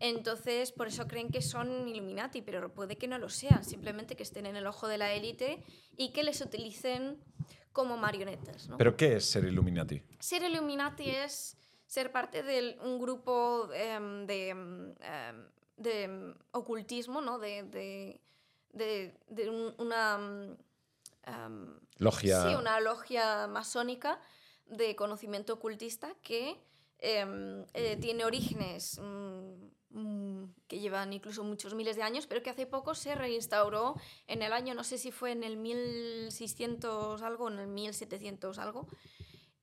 S1: Entonces, por eso creen que son Illuminati, pero puede que no lo sean, simplemente que estén en el ojo de la élite y que les utilicen como marionetas. ¿no?
S2: ¿Pero qué es ser Illuminati?
S1: Ser Illuminati es ser parte de un grupo em, de, em, de ocultismo, ¿no? De, de, de- de un- una...
S2: Logia.
S1: Sí, una logia masónica de conocimiento ocultista que eh, tiene orígenes mm, mm, que llevan incluso muchos miles de años, pero que hace poco se reinstauró en el año, no sé si fue en el 1600 algo en el 1700 algo,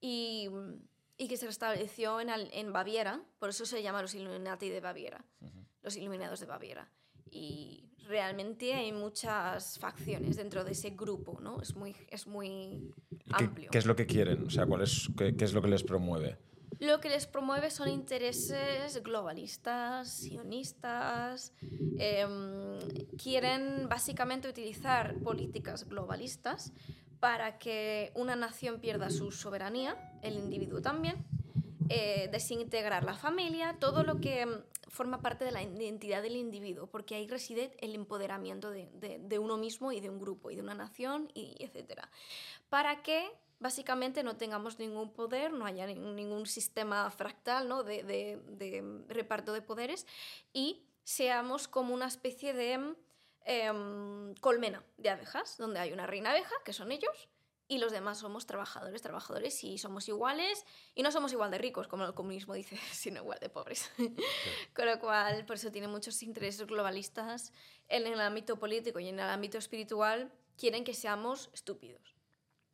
S1: y, y que se restableció en, en Baviera, por eso se llama los Illuminati de Baviera, los Iluminados de Baviera. Y realmente hay muchas facciones dentro de ese grupo, ¿no? Es muy, es muy
S2: ¿Qué,
S1: amplio.
S2: qué es lo que quieren? O sea, ¿cuál es, qué, qué es lo que les promueve?
S1: Lo que les promueve son intereses globalistas, sionistas. em, quieren básicamente utilizar políticas globalistas para que una nación pierda su soberanía, el individuo también, eh, desintegrar la familia, todo lo que em, forma parte de la identidad del individuo, porque ahí reside el empoderamiento de, uno mismo y de un grupo y de una nación, y etcétera. Para que básicamente no tengamos ningún poder, no haya ningún, sistema fractal ¿no? de, de- de reparto de poderes y seamos como una especie de em, colmena de abejas, donde hay una reina abeja, que son ellos, y los demás somos trabajadores, trabajadores, y somos iguales, y no somos igual de ricos, como el comunismo dice, [laughs] sino igual de pobres. Con lo cual, por eso tiene muchos intereses globalistas en el ámbito político y en el ámbito espiritual, quieren que seamos estúpidos.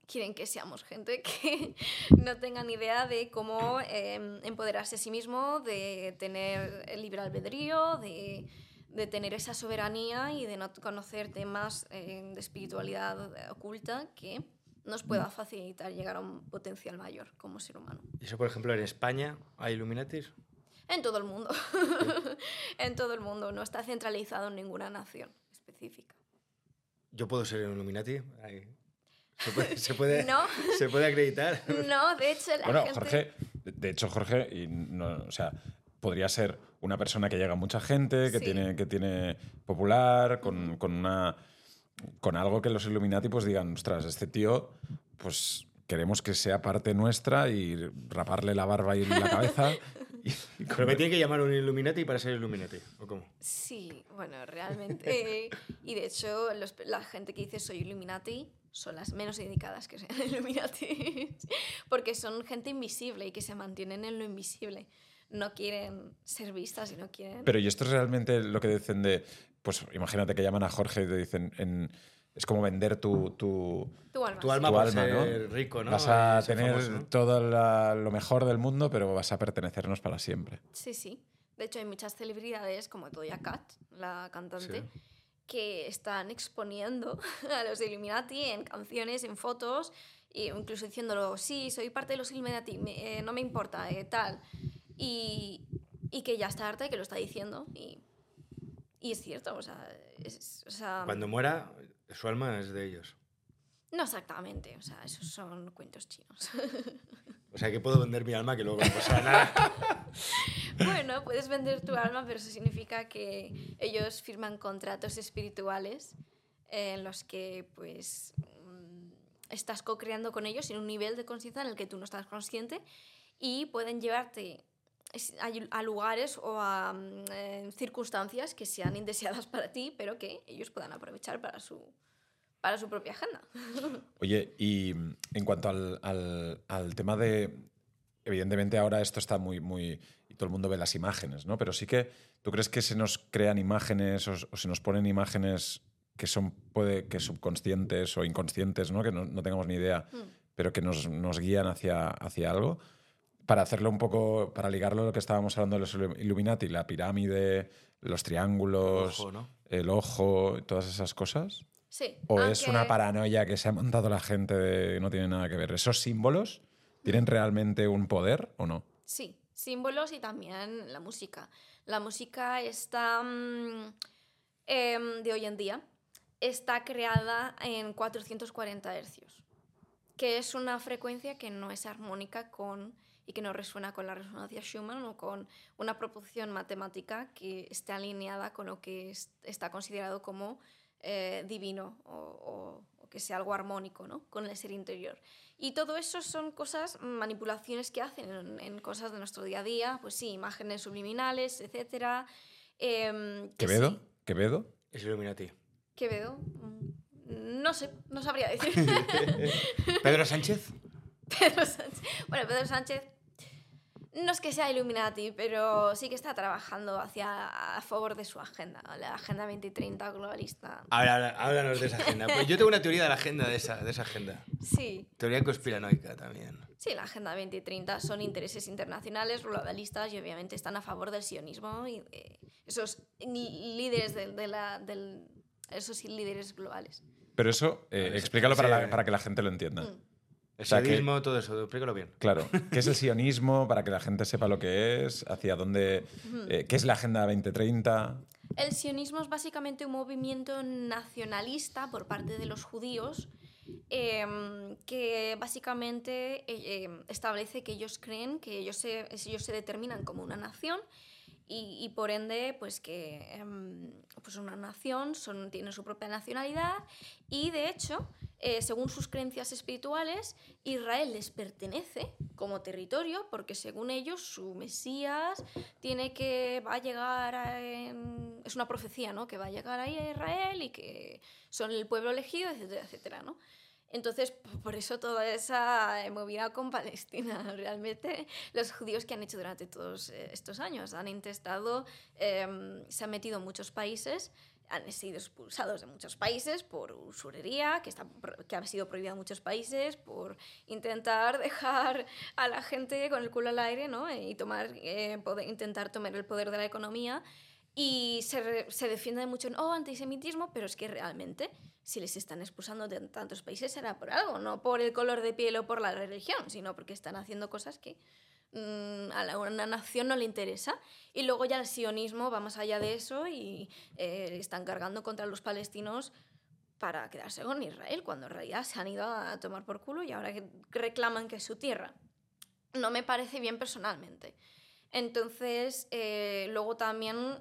S1: Quieren que seamos gente que [laughs] no tenga ni idea de cómo eh, empoderarse a sí mismo, de tener el libre albedrío, de, de tener esa soberanía y de no conocer temas eh, de espiritualidad oculta que nos pueda facilitar llegar a un potencial mayor como ser humano.
S3: Y eso, por ejemplo, en España hay Illuminatis.
S1: En todo el mundo. [laughs] en todo el mundo. No está centralizado en ninguna nación específica.
S3: Yo puedo ser un Illuminati. Ahí. ¿Se puede, se puede, [laughs]
S1: No.
S3: ¿se puede acreditar?
S1: No, de hecho, la
S2: Bueno,
S1: gente...
S2: Jorge, de- de hecho, Jorge, y no, o sea, podría ser una persona que llega a mucha gente, que,
S1: Sí.
S2: tiene, que tiene popular, con, con una con algo que los Illuminati pues digan, ostras, este tío, pues queremos que sea parte nuestra y raparle la barba y la cabeza. y- [laughs] y
S3: Pero me tiene que llamar un Illuminati para ser Illuminati. ¿O cómo?
S1: Sí, bueno, realmente. [laughs] y de hecho, los- la gente que dice soy Illuminati son las menos indicadas que sean [laughs] Illuminati. Porque son gente invisible y que se mantienen en lo invisible. No quieren ser vistas y no quieren.
S2: Pero y esto es realmente lo que dicen de, pues imagínate que llaman a Jorge y te dicen, en- es como vender tu, tu,
S1: tu alma.
S3: Tu alma
S2: tu ¿no?
S3: rico, ¿no?
S2: Vas a tener
S3: famoso, ¿no?
S2: todo la- lo mejor del mundo, pero vas a pertenecernos para siempre.
S1: Sí, sí. De hecho, hay muchas celebridades, como Doja Cat, la cantante,
S3: Sí.
S1: que están exponiendo [laughs] a los Illuminati en canciones, en fotos, e incluso diciéndolo, sí, soy parte de los Illuminati, me- eh, no me importa, eh, tal. Y, y que ya está harta y que lo está diciendo. Y Y es cierto, o sea, es- o sea,
S3: Cuando muera, su alma es de ellos.
S1: no exactamente, o sea, esos son cuentos chinos.
S3: O sea, que puedo vender mi alma que luego no pasa nada. [laughs]
S1: bueno, puedes vender tu alma, pero eso significa que ellos firman contratos espirituales en los que, pues, mm, estás co-creando con ellos en un nivel de conciencia en el que tú no estás consciente y pueden llevarte a lugares o a mm, eh, circunstancias que sean indeseadas para ti, pero que ellos puedan aprovechar para su, para su propia agenda. [laughs]
S2: Oye, y mm, en cuanto al, al- al tema de. Evidentemente, ahora esto está muy, muy. Y todo el mundo ve las imágenes, ¿no? Pero sí que. ¿Tú crees que se nos crean imágenes o, o se nos ponen imágenes que son, puede, que subconscientes o inconscientes, ¿no? Que no, no tengamos ni idea, pero que nos, nos guían hacia, hacia algo? Para hacerlo un poco. Para ligarlo a lo que estábamos hablando de los Illuminati, la pirámide, los triángulos,
S3: Ojo, ¿no?
S2: el ojo, todas esas cosas.
S1: Sí.
S2: ¿O es una paranoia que se ha montado la gente de no tiene nada que ver? ¿Esos símbolos tienen realmente un poder o no?
S1: Sí, símbolos y también la música. La música está mm, em, de hoy en día está creada en 440 hercios, que es una frecuencia que no es armónica con y que no resuena con la resonancia Schumann o con una proporción matemática que esté alineada con lo que es- está considerado como eh, divino o, o- o que sea algo armónico ¿no? con el ser interior. Y todo eso son cosas, manipulaciones que hacen en, en cosas de nuestro día a día, pues sí, imágenes subliminales, etc.
S2: ¿Quevedo? ¿Quevedo?
S3: Es Illuminati.
S1: Quevedo. mm, No sé, no sabría decir. [laughs] [laughs]
S3: Pedro Sánchez.
S1: Pedro Sánchez. Bueno, Pedro Sánchez no es que sea Illuminati, pero sí que está trabajando hacia a favor de su agenda, la Agenda 2030 globalista.
S3: Ahora, háblanos de esa agenda. Pues yo tengo una teoría de la agenda de esa, de esa agenda.
S1: Sí,
S3: Teoría conspiranoica también.
S1: sí, la Agenda 2030 son intereses internacionales, globalistas y obviamente están a favor del sionismo y de esos líderes de, de la, del, esos líderes globales.
S2: Pero eso, eh, explícalo para, la- para que la gente lo entienda.
S1: Mm.
S3: El
S2: sea, que-
S3: sadismo, todo eso, explícalo bien.
S2: Claro, ¿qué es el [laughs] sionismo? Para que la gente sepa lo que es, hacia dónde... eh, ¿Qué es la Agenda 2030?
S1: El sionismo es básicamente un movimiento nacionalista por parte de los judíos em, que básicamente eh, em, establece que ellos creen que ellos se, ellos se determinan como una nación y, y por ende pues que em, pues una nación son, tiene su propia nacionalidad y de hecho eh, según sus creencias espirituales Israel les pertenece como territorio porque según ellos su Mesías tiene que va a llegar a, em, es una profecía no que va a llegar ahí a Israel y que son el pueblo elegido etcétera etcétera no entonces, por eso toda esa movida con Palestina, [laughs] realmente los judíos que han hecho durante todos eh, estos años, han intentado, em, se han metido en muchos países, han sido expulsados de muchos países por usurería, que, está, que ha sido prohibida en muchos países, por intentar [laughs] dejar a la gente con el culo al aire ¿no? y tomar, eh, poder- intentar tomar el poder de la economía. Y se, se defiende mucho en, oh, antisemitismo, pero es que realmente, si les están expulsando de tantos países, será por algo, no por el color de piel o por la religión, sino porque están haciendo cosas que mm, a una nación no le interesa. Y luego ya el sionismo va más allá de eso y eh, están cargando contra los palestinos para quedarse con Israel, cuando en realidad se han ido a tomar por culo y ahora reclaman que es su tierra. No me parece bien personalmente. Entonces, eh, luego también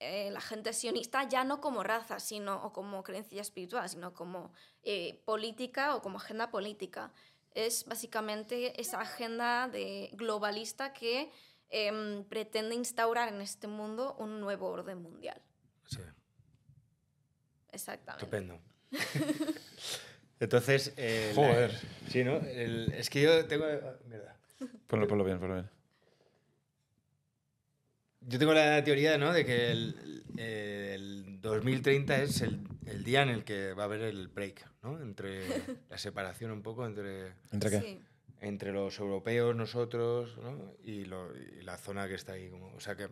S1: eh, la gente sionista, ya no como raza sino, o como creencia espiritual, sino como eh, política o como agenda política. Es básicamente esa agenda de globalista que em, pretende instaurar en este mundo un nuevo orden mundial.
S3: Sí,
S1: Exactamente.
S3: estupendo. [laughs] Entonces, eh, la-
S2: Joder.
S3: sí, ¿no? El- es que yo tengo... Mierda.
S2: Ponlo, ponlo bien, ponlo bien.
S3: Yo tengo la teoría, ¿no? De que el, el 2030 es el, el día en el que va a haber el break, ¿no? Entre [laughs] la separación un poco entre,
S2: ¿Entre qué?
S1: Sí.
S3: entre los europeos, nosotros, ¿no? Y, lo- y la zona que está ahí. Como, o sea que...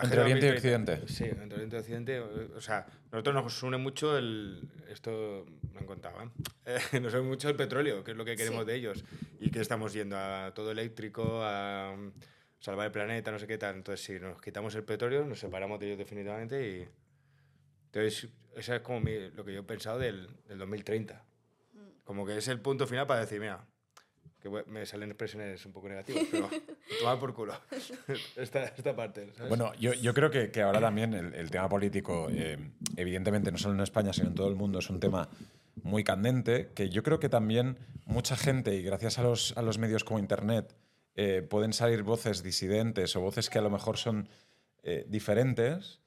S2: Entre Oriente y
S3: 2030
S2: Occidente.
S3: Sí, entre Oriente y Occidente. O sea, nosotros nos une mucho el... Esto me han contado, ¿eh? Eh, [laughs] nos une mucho el petróleo, que es lo que queremos
S1: Sí.
S3: de ellos. Y que estamos yendo a todo eléctrico, a... salvar el planeta, no sé qué tal. Entonces, si nos quitamos el petróleo, nos separamos de ellos definitivamente y... Entonces, eso es como mi- lo que yo he pensado del, del 2030. Como que es el punto final para decir, mira, que me salen expresiones un poco negativas, pero [laughs] tomar por culo [laughs] esta, esta parte, ¿sabes?
S2: Bueno, yo, yo creo que, que ahora también el, el tema político, eh, evidentemente no solo en España, sino en todo el mundo, es un tema muy candente, que yo creo que también mucha gente, y gracias a los, a los medios como Internet, eh, pueden salir voces disidentes o voces que a lo mejor son eh, diferentes,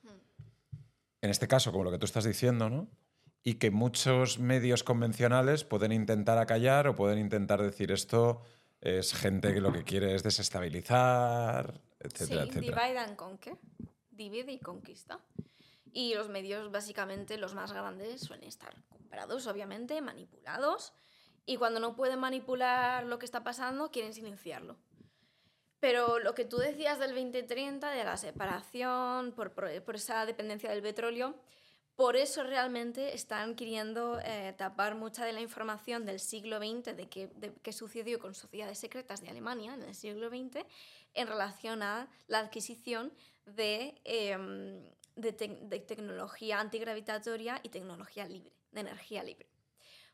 S2: en este caso, como lo que tú estás diciendo, ¿no? Y que muchos medios convencionales pueden intentar acallar o pueden intentar decir esto es gente que lo que quiere es desestabilizar, etcétera,
S1: sí,
S2: etcétera.
S1: divide and conquer. Divide y conquista. Y los medios, básicamente, los más grandes, suelen estar comprados, obviamente, manipulados. Y cuando no pueden manipular lo que está pasando, quieren silenciarlo. Pero lo que tú decías del 2030, de la separación, por, por- esa dependencia del petróleo, por eso realmente están queriendo eh, tapar mucha de la información del siglo XX, de qué qué sucedió con sociedades secretas de Alemania en el siglo XX, en relación a la adquisición de, em, de, tec- de tecnología antigravitatoria y tecnología libre, de energía libre.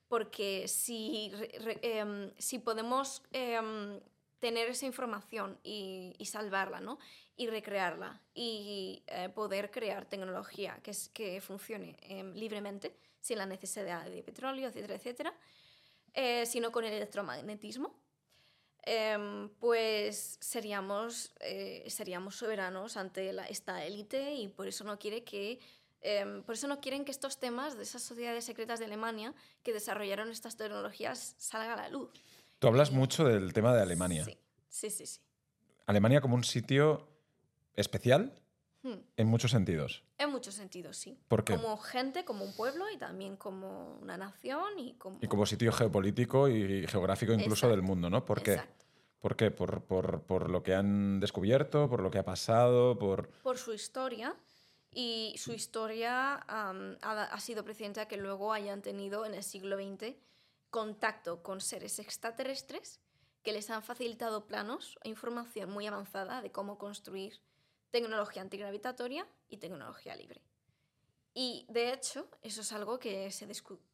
S1: Porque si, re- em, si podemos em, tener esa información y, y salvarla, ¿no? Y recrearla y eh, poder crear tecnología que, es, que funcione em, libremente, sin la necesidad de petróleo, etcétera, etcétera, eh, sino con el electromagnetismo, em, pues seríamos, eh, seríamos soberanos ante la- esta élite y por eso no quiere que em, por eso no quieren que estos temas de esas sociedades secretas de Alemania que desarrollaron estas tecnologías salgan a la luz.
S2: Tú hablas mucho del tema de Alemania.
S1: Sí, sí, sí. sí.
S2: Alemania como un sitio especial
S1: Hmm.
S2: en muchos sentidos.
S1: En muchos sentidos, sí.
S2: ¿Por qué?
S1: Como gente, como un pueblo y también como una nación y como...
S2: Y como sitio geopolítico y geográfico incluso
S1: Exacto.
S2: del mundo, ¿no? ¿Por qué?
S1: Exacto.
S2: ¿Por qué? ¿Por, por, por lo que han descubierto? ¿Por lo que ha pasado? ¿Por...?
S1: por su historia y su historia am, ha, ha sido precedente a que luego hayan tenido en el siglo XX contacto con seres extraterrestres que les han facilitado planos e información muy avanzada de cómo construir tecnología antigravitatoria y tecnología libre. Y de hecho, eso es algo que se,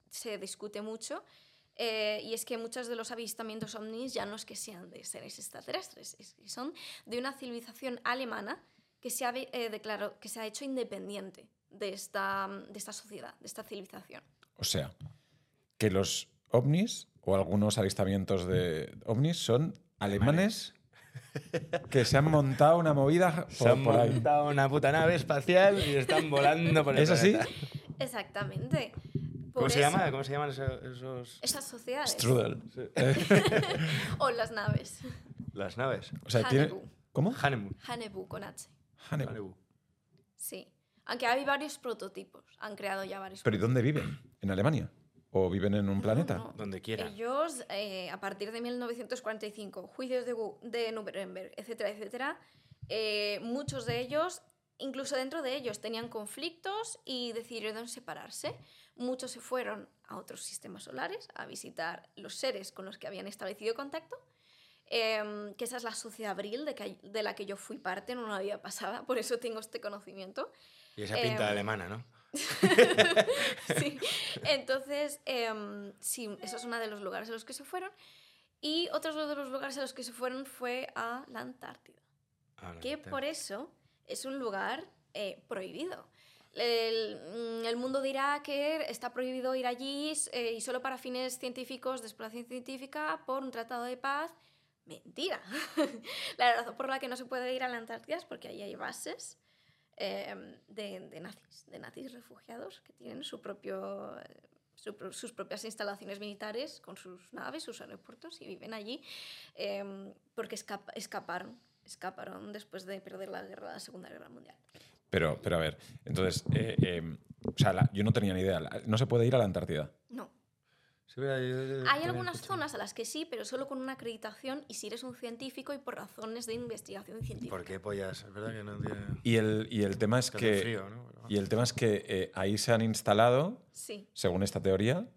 S1: se discute mucho. eh, y es que muchos de los avistamientos ovnis ya no es que sean de seres extraterrestres, es que son de una civilización alemana que se ha eh, declarado, que se ha hecho independiente de esta, de esta sociedad, de esta civilización.
S2: O sea, que los ovnis o algunos avistamientos de ovnis son alemanes que se han montado una movida por,
S3: Se han
S2: por ahí.
S3: montado una puta nave espacial y están volando por el
S2: ¿Es así?
S1: Exactamente. Por
S3: ¿Cómo se, llama? ¿Cómo se llaman esos...? esos-
S1: Esas sociedades.
S2: Strudel. [laughs]
S1: O las naves.
S3: Las naves.
S2: O sea, tiene...
S1: Hanebu.
S2: ¿Cómo?
S3: Hanebu.
S1: Hanebu con H.
S2: Hanebu.
S3: Hanebu.
S1: Sí. Aunque hay varios prototipos. Han creado ya varios
S2: ¿Pero y dónde viven? ¿En Alemania? ¿O viven en un planeta?
S1: no.
S3: Donde quiera.
S1: Ellos, eh, a partir de 1945, juicios de, de Nuremberg, etcétera, etcétera, eh, muchos de ellos, incluso dentro de ellos, tenían conflictos y decidieron separarse. Muchos se fueron a otros sistemas solares a visitar los seres con los que habían establecido contacto. em, que esa es la sociedad abril de, que- de la que yo fui parte en una vida pasada, por eso tengo este conocimiento.
S3: Y esa pinta
S1: Em,
S3: alemana, ¿no? [laughs]
S1: sí. Entonces, em, sí, eso es uno de los lugares a los que se fueron. Y otro de los lugares a los que se fueron fue a la Antártida,
S3: la
S1: que por eso es un lugar eh, prohibido. El, mm, el mundo dirá que está prohibido ir allí eh, y solo para fines científicos, de exploración científica, por un tratado de paz. Mentira. [laughs] la razón por la que no se puede ir a la Antártida es porque ahí hay bases eh, de, de nazis, de nazis refugiados que tienen su propio, eh, su sus propias instalaciones militares con sus naves, sus aeropuertos y viven allí eh, porque escapa- escaparon, escaparon después de perder la guerra, la Segunda Guerra Mundial.
S2: Pero, pero a ver, entonces, eh, eh, o sea, la- yo no tenía ni idea. No se puede ir a la Antártida.
S1: No.
S3: Sí, verdad, yo- yo
S1: Hay algunas
S3: escuché.
S1: zonas a las que sí, pero solo con una acreditación y si eres un científico y por razones de investigación científica.
S3: ¿Por qué pollas? Es verdad que no tiene...
S2: Y el, y el tema es
S3: que hace
S2: que.
S3: frío, ¿no? Pero-
S2: Y el tema es que eh, ahí se han instalado,
S1: Sí.
S2: según esta teoría,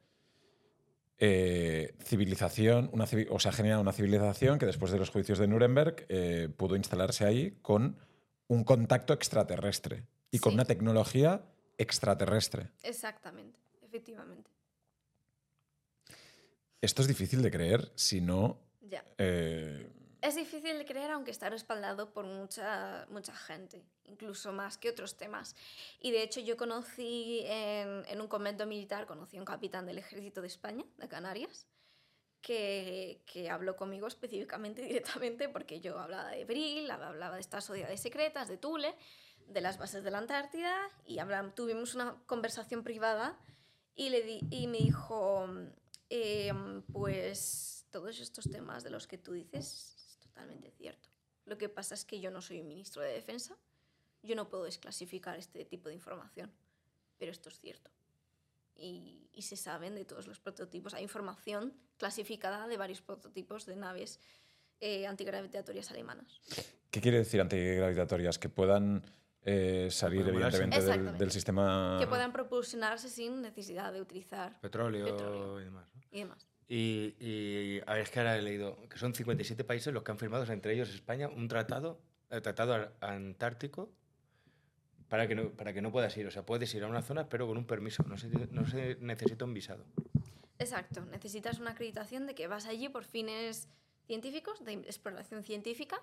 S2: eh, civilización, una, civi- o sea, genera una civilización que después de los juicios de Nuremberg eh, pudo instalarse ahí con un contacto extraterrestre y con
S1: Sí.
S2: una tecnología extraterrestre.
S1: Exactamente, efectivamente.
S2: Esto es difícil de creer si no...
S1: Ya.
S2: eh,
S1: Es difícil de creer, aunque está respaldado por mucha, mucha gente, incluso más que otros temas. Y de hecho yo conocí en, en un convento militar, conocí a un capitán del ejército de España, de Canarias, que, que habló conmigo específicamente directamente porque yo hablaba de Bril, hablaba de estas sociedades secretas, de Tule, de las bases de la Antártida, y hablam- tuvimos una conversación privada y, le di- y me dijo, em, pues todos estos temas de los que tú dices es totalmente cierto. Lo que pasa es que yo no soy un ministro de defensa, yo no puedo desclasificar este tipo de información, pero esto es cierto. Y, y se saben de todos los prototipos. Hay información clasificada de varios prototipos de naves eh, antigravitatorias alemanas.
S2: ¿Qué quiere decir antigravitatorias? Que puedan eh, salir,
S3: volarse.
S2: evidentemente, del, del sistema...
S1: Que puedan propulsionarse sin necesidad de utilizar
S3: Petróleo,
S1: Petróleo.
S3: y demás. ¿no?
S1: Y demás.
S3: Y, y a ver, es que ahora he leído que son 57 países los que han firmado, entre ellos España, un tratado, el tratado ar- antártico para que, no, para que no puedas ir. O sea, puedes ir a una zona, pero con un permiso. No se, no se necesita un visado.
S1: Exacto, necesitas una acreditación de que vas allí por fines científicos, de exploración científica,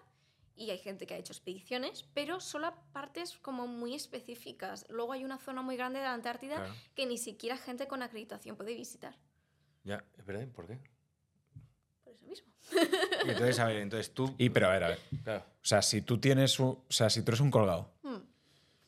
S1: y hay gente que ha hecho expediciones, pero solo a partes como muy específicas. Luego hay una zona muy grande de la Antártida
S3: Claro.
S1: que ni siquiera gente con acreditación puede visitar.
S3: Ya, es verdad, ¿y ¿por qué?
S1: Por eso mismo.
S3: Y entonces, a ver, entonces tú.
S2: Y, pero a ver, a ver.
S3: Claro.
S2: O sea, si tú tienes un, o sea, si tú eres un colgado,
S1: Hmm.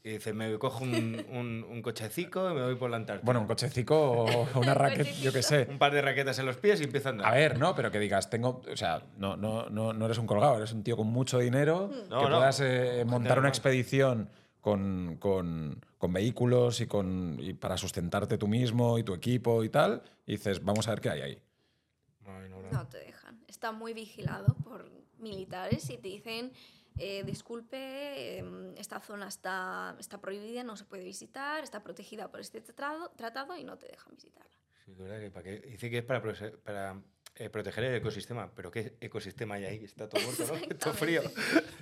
S3: Y dices, me cojo un, un, un cochecico y me voy por la Antártida.
S2: bueno, un cochecico o [laughs] una raqueta, yo qué sé.
S3: Un par de raquetas en los pies y empieza a andar.
S2: A ver, no, pero que digas, tengo, o sea, no, no, no, no eres un colgado, eres un tío con mucho dinero,
S1: Hmm.
S2: Que
S3: no.
S2: puedas eh, montar una expedición con, con- con vehículos y, con, y para sustentarte tú mismo y tu equipo y tal, y dices, vamos a ver qué hay ahí.
S3: No,
S1: te dejan. Está muy vigilado por militares y te dicen, eh, disculpe, em, esta zona está, está prohibida, no se puede visitar, está protegida por este tratado, tratado y no te dejan visitarla.
S3: Sí, es verdad que para qué- dice que es para, para eh, proteger el ecosistema. ¿Pero qué ecosistema hay ahí? [laughs] Está todo muerto, ¿no? Todo frío.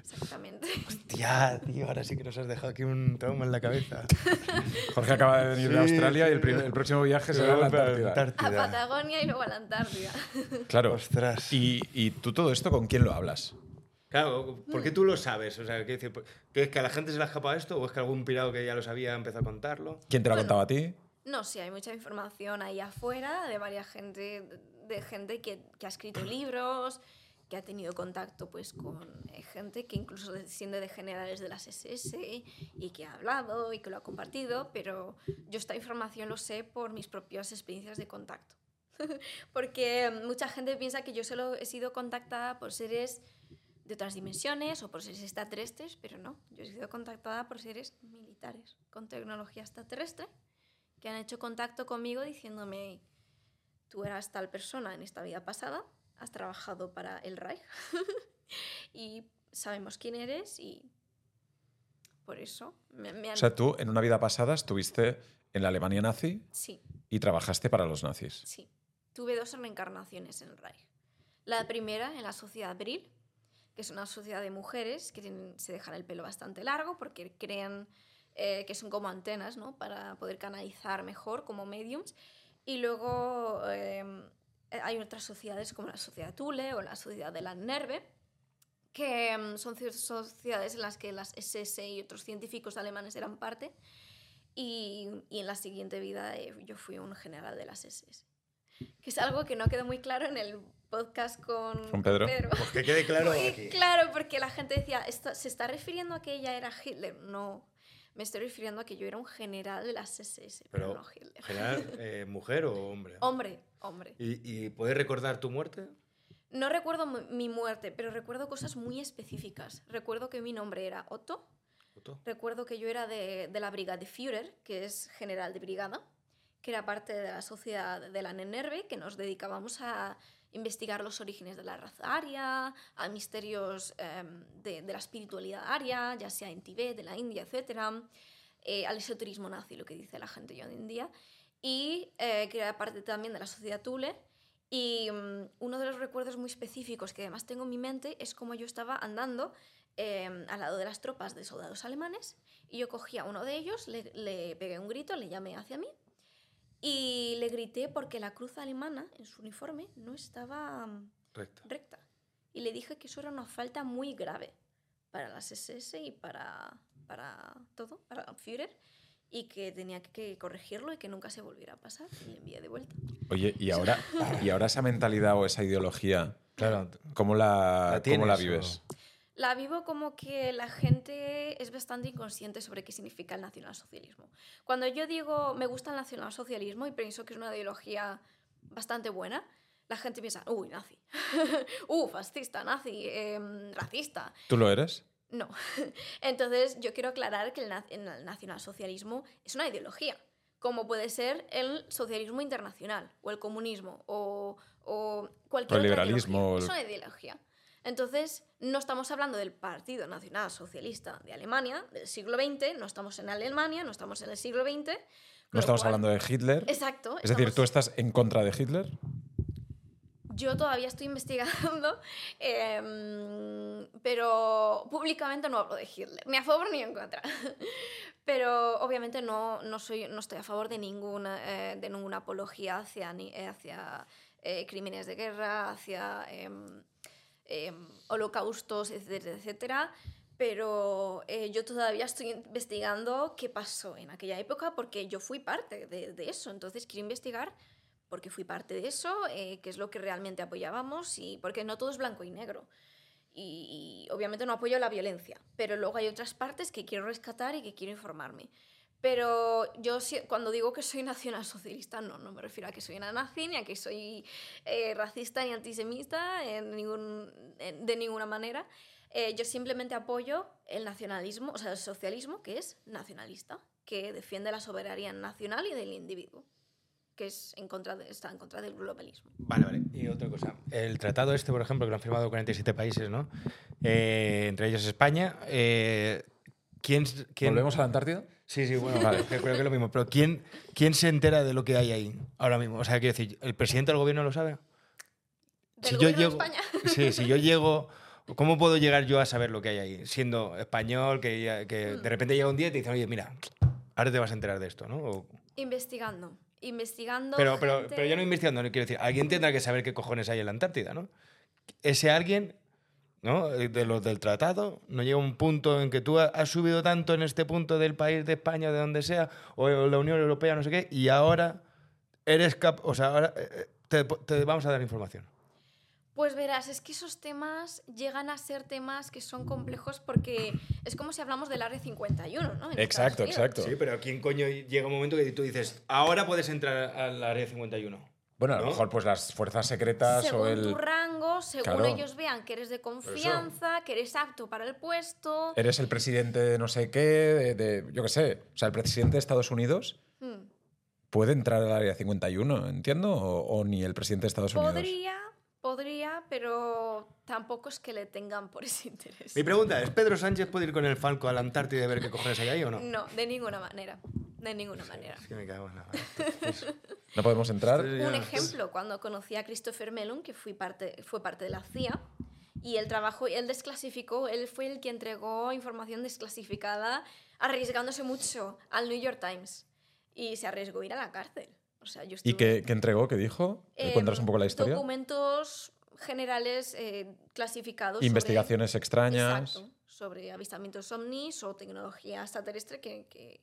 S1: Exactamente.
S3: Tía, tío, ahora sí que nos has dejado aquí un trauma en la cabeza. [laughs]
S2: Jorge acaba de venir de
S3: Sí,
S2: Australia y el, el próximo viaje será a la Antártida.
S1: A Patagonia y luego a la Antártida. [laughs]
S2: Claro.
S3: Ostras.
S2: Y, y tú todo esto, ¿con quién lo hablas?
S3: Claro, ¿por qué tú lo sabes? O sea, ¿qué decir? ¿Que es que a la gente se le ha escapado esto o es que algún pirado que ya lo sabía empezó a contarlo?
S2: ¿Quién te lo ha
S1: Bueno.
S2: contado a ti?
S1: No, sí, hay mucha información ahí afuera de varias gente, de gente que, que ha escrito libros, que ha tenido contacto pues con eh, gente que incluso de- siendo de generales de las SS y que ha hablado y que lo ha compartido, pero yo esta información lo sé por mis propias experiencias de contacto. [laughs] Porque mucha gente piensa que yo solo he sido contactada por seres de otras dimensiones o por seres extraterrestres, pero no, yo he sido contactada por seres militares con tecnología extraterrestre que han hecho contacto conmigo diciéndome, tú eras tal persona en esta vida pasada, has trabajado para el Reich [laughs] y sabemos quién eres y por eso me, me han...
S2: O sea, tú en una vida pasada estuviste en la Alemania nazi
S1: sí,
S2: y trabajaste para los nazis.
S1: sí. Tuve dos reencarnaciones en el Reich. La primera en la sociedad Bril, que es una sociedad de mujeres que tienen- se dejan el pelo bastante largo porque creen eh, que son como antenas, ¿no? Para poder canalizar mejor como mediums. Y luego eh, hay otras sociedades como la sociedad Thule o la sociedad de la Nerve, que mm, son sociedades en las que las SS y otros científicos alemanes eran parte. Y, y en la siguiente vida eh, yo fui un general de las SS. Que es algo que no quedó muy claro en el podcast con,
S2: Con Pedro.
S3: Pues que quede claro [laughs]
S1: Muy
S3: aquí.
S1: claro, porque la gente decía, "Esto- ¿se está refiriendo a que ella era Hitler? No, me estoy refiriendo a que yo era un general de las SS, pero,
S3: Pero,
S1: no Hitler.
S3: general, [laughs] eh, ¿mujer o hombre?
S1: Hombre, hombre.
S3: ¿Y, ¿Y puedes recordar tu muerte?
S1: No recuerdo mi muerte, pero recuerdo cosas muy específicas. Recuerdo que mi nombre era Otto.
S3: Otto?
S1: Recuerdo que yo era de, de la brigada de Führer, que es general de brigada, que era parte de la sociedad de la NENERVE, que nos dedicábamos a investigar los orígenes de la raza aria, a misterios em, de, la espiritualidad aria, ya sea en Tibet, de la India, etc. eh, al esoterismo nazi, lo que dice la gente hoy en día. Y eh, que era parte también de la sociedad Thule, Y mm, uno de los recuerdos muy específicos que además tengo en mi mente es como yo estaba andando em, al lado de las tropas de soldados alemanes y yo cogí a uno de ellos, le pegué un grito, le llamé hacia mí y le grité porque la cruz alemana en su uniforme no estaba mm, recta. Y le dije que eso era una falta muy grave para las SS y para, para todo, para el Führer, y que tenía que corregirlo y que nunca se volviera a pasar. Y le envié de vuelta.
S2: Oye, y ahora, y ahora esa mentalidad o esa ideología,
S3: Claro.
S2: ¿cómo la,
S3: ¿La
S2: cómo la
S3: o-
S2: vives?
S1: La vivo como que la gente es bastante inconsciente sobre qué significa el nacionalsocialismo. Cuando yo digo me gusta el nacionalsocialismo y pienso que es una ideología bastante buena, la gente piensa, uy, nazi, [laughs] uh, fascista, nazi, em, racista.
S2: ¿Tú lo eres?
S1: No. [laughs] Entonces, yo quiero aclarar que el, na- el nacionalsocialismo es una ideología, como puede ser el socialismo internacional, o el comunismo, o, o cualquier
S2: O el
S1: otra
S2: liberalismo,
S1: ideología. Es una ideología. Entonces, no estamos hablando del Partido Nacional Socialista de Alemania del siglo XX, no estamos en Alemania, no estamos en el siglo XX.
S2: No estamos
S1: cual-
S2: hablando de Hitler.
S1: Exacto.
S2: Es decir, ¿tú estás en contra de Hitler?
S1: Yo todavía estoy [laughs] investigando, em, pero públicamente no hablo de Hitler, ni a favor ni en contra. [laughs] Pero obviamente no, no, soy, no estoy a favor de ninguna, eh, de ninguna apología hacia, ni- hacia eh, crímenes de guerra, hacia em, holocaustos, etcétera, etcétera. Pero eh, yo todavía estoy investigando qué pasó en aquella época porque yo fui parte de, de eso. Entonces quiero investigar porque fui parte de eso, eh, qué es lo que realmente apoyábamos y porque no todo es blanco y negro. Y, y obviamente no apoyo la violencia, pero luego hay otras partes que quiero rescatar y que quiero informarme. Pero yo cuando digo que soy nacionalsocialista, no, no me refiero a que soy una nazi, ni a que soy eh, racista ni antisemita en ningún, en- de ninguna manera. Eh, yo simplemente apoyo el nacionalismo, o sea, el socialismo, que es nacionalista, que defiende la soberanía nacional y del individuo, que es en contra de, está en contra del globalismo.
S3: Vale, vale. Y otra cosa. El tratado este, por ejemplo, que lo han firmado 47 países, ¿no? Eh, entre ellos España. ¿Quién, quién-
S2: ¿Volvemos a la Antártida?
S3: Sí, sí, bueno, vale, [laughs] creo que es lo mismo. Pero ¿quién, ¿quién se entera de lo que hay ahí ahora mismo? O sea, quiero decir, ¿el presidente del gobierno lo sabe?
S1: ¿Del
S3: Si yo
S1: gobierno de
S3: llego-
S1: España? [laughs]
S3: Sí, si yo [laughs] llego... ¿Cómo puedo llegar yo a saber lo que hay ahí? Siendo español, que,
S1: Hmm.
S3: de repente llega un día y te dicen, oye, mira, ahora te vas a enterar de esto, ¿no? O-
S1: Investigando. Investigando.
S3: pero, pero,
S1: gente-
S3: pero yo no investigando, no quiero decir, alguien tendrá que saber qué cojones hay en la Antártida, ¿no? Ese alguien, ¿no? Eh, De los del tratado, no llega un punto en que tú ha- has subido tanto en este punto del país de España, de donde sea, o la Unión Europea, no sé qué, y ahora eres cap o sea, ahora eh, eh, te, te vamos a dar información.
S1: Pues verás, es que esos temas llegan a ser temas que son complejos porque es como si hablamos del Área 51, ¿no? En
S2: Exacto, exacto.
S3: Sí, pero ¿quién coño llega un momento que tú dices, ahora puedes entrar al área 51?
S2: Bueno, a lo
S3: ¿No?
S2: mejor pues las fuerzas secretas
S1: Según
S2: o el...
S1: tu rango, según
S2: Claro.
S1: ellos vean que eres de confianza, que eres apto para el puesto.
S2: Eres el presidente de no sé qué, de, de- yo qué sé. O sea, el presidente de Estados Unidos
S1: Hmm.
S2: puede entrar al área 51, entiendo, o, o ni el presidente de Estados Unidos.
S1: Podría, podría, pero tampoco es que le tengan por ese interés.
S3: Mi pregunta es, ¿Pedro Sánchez puede ir con el Falco a la Antártida y ver qué cojones hay ahí o no?
S1: No, de ninguna manera. De ninguna manera.
S3: Es que me cago en la [laughs]
S2: No podemos entrar.
S1: Un ejemplo, cuando conocí a Christopher Mellon, que fui parte, fue parte de la CIA, y él trabajó, él desclasificó, él fue el que entregó información desclasificada, arriesgándose mucho al New York Times. Y se arriesgó a ir a la cárcel. O sea, yo
S2: ¿Y qué, qué entregó? ¿Qué dijo? Cuéntanos un poco la historia.
S1: Documentos generales eh, clasificados. sobre-
S2: Investigaciones extrañas.
S1: Exacto, sobre avistamientos ovnis o tecnología extraterrestre que, que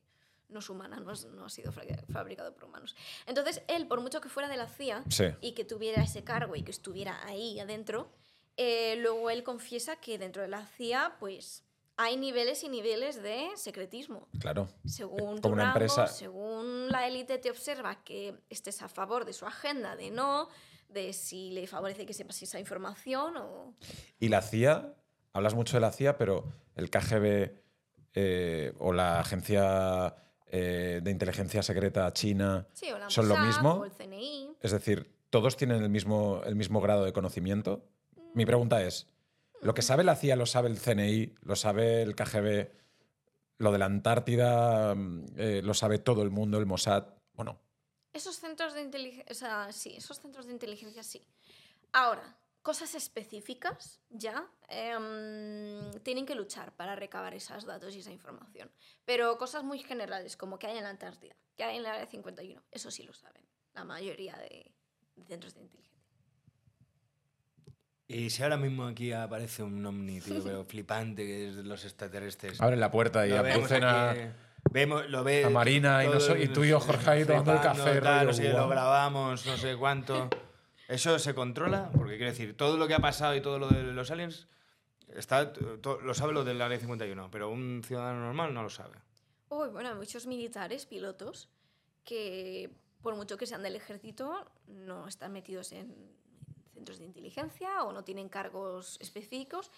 S1: no es humana, no, es- no ha sido fabricado por humanos. Entonces, él, por mucho que fuera de la CIA
S2: Sí.
S1: y que tuviera ese cargo y que estuviera ahí adentro, eh, luego él confiesa que dentro de la CIA, pues, hay niveles y niveles de secretismo.
S2: Claro.
S1: Según tu
S2: Como una
S1: rango,
S2: empresa-
S1: según la élite te observa que estés a favor de su agenda, de no, de si le favorece que sepas esa información o...
S2: Y la CIA, hablas mucho de la CIA, pero el KGB eh, o la agencia eh, de inteligencia secreta china
S1: Sí, o la
S2: son lo mismo.
S1: O el CNI.
S2: Es decir, ¿todos tienen el mismo, el mismo grado de conocimiento? Mi pregunta es, ¿lo que sabe la CIA lo sabe el CNI, lo sabe el KGB, lo de la Antártida mm, eh, lo sabe todo el mundo, el Mossad o no?
S1: Esos centros de inteligencia, o sea, sí, esos centros de inteligencia sí. Ahora, cosas específicas ya em, tienen que luchar para recabar esos datos y esa información. Pero cosas muy generales, como que hay en la Antártida, que hay en la Área 51, eso sí lo saben la mayoría de, de centros de inteligencia.
S3: Y si ahora mismo aquí aparece un ovni, tío, [laughs] pero flipante, que es de los extraterrestres.
S2: Abre la puerta y aparecen a,
S3: aquí, vemos, lo ves,
S2: a Marina y, tú y yo, Jorge, ahí tomando el café.
S3: tal,
S2: rollo,
S3: no sé,
S2: guau.
S3: lo grabamos, no sé cuánto. ¿Eso se controla? Porque quiero decir, todo lo que ha pasado y todo lo de los aliens, está, lo sabe lo del Área 51, pero un ciudadano normal no lo sabe.
S1: Uy, bueno, hay muchos militares, pilotos, que por mucho que sean del ejército, no están metidos en centros de inteligencia o no tienen cargos específicos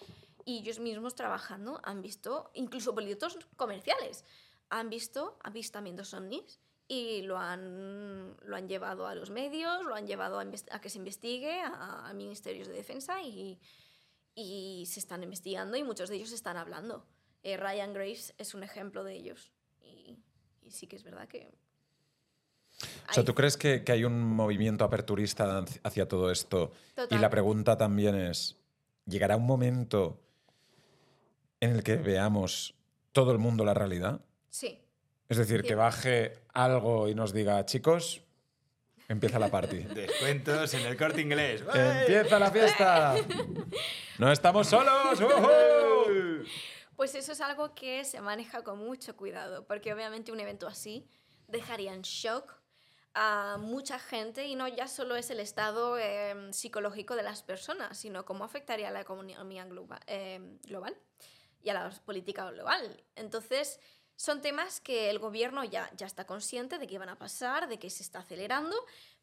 S1: y ellos mismos trabajando han visto, incluso pilotos comerciales, han visto avistamientos ovnis y lo han, lo han llevado a los medios, lo han llevado a, a que se investigue, a, a ministerios de defensa y, y se están investigando y muchos de ellos están hablando. Eh, Ryan Graves es un ejemplo de ellos. Y, y sí que es verdad que...
S2: O sea,
S1: hay-
S2: ¿tú crees que, que hay un movimiento aperturista hacia todo esto?
S1: Total.
S2: Y la pregunta también es, ¿llegará un momento en el que veamos todo el mundo la realidad?
S1: Sí.
S2: Es decir, que baje algo y nos diga, chicos, empieza la party. [laughs]
S3: Descuentos en el corte inglés. [laughs]
S2: ¡Empieza la fiesta! [laughs] ¡No estamos solos! ¡Uhú!
S1: Pues eso es algo que se maneja con mucho cuidado, porque obviamente un evento así dejaría en shock a mucha gente y no ya solo es el estado eh, psicológico de las personas, sino cómo afectaría a la economía globa- eh, global y a la política global. Entonces, son temas que el gobierno ya, ya está consciente de que van a pasar, de que se está acelerando,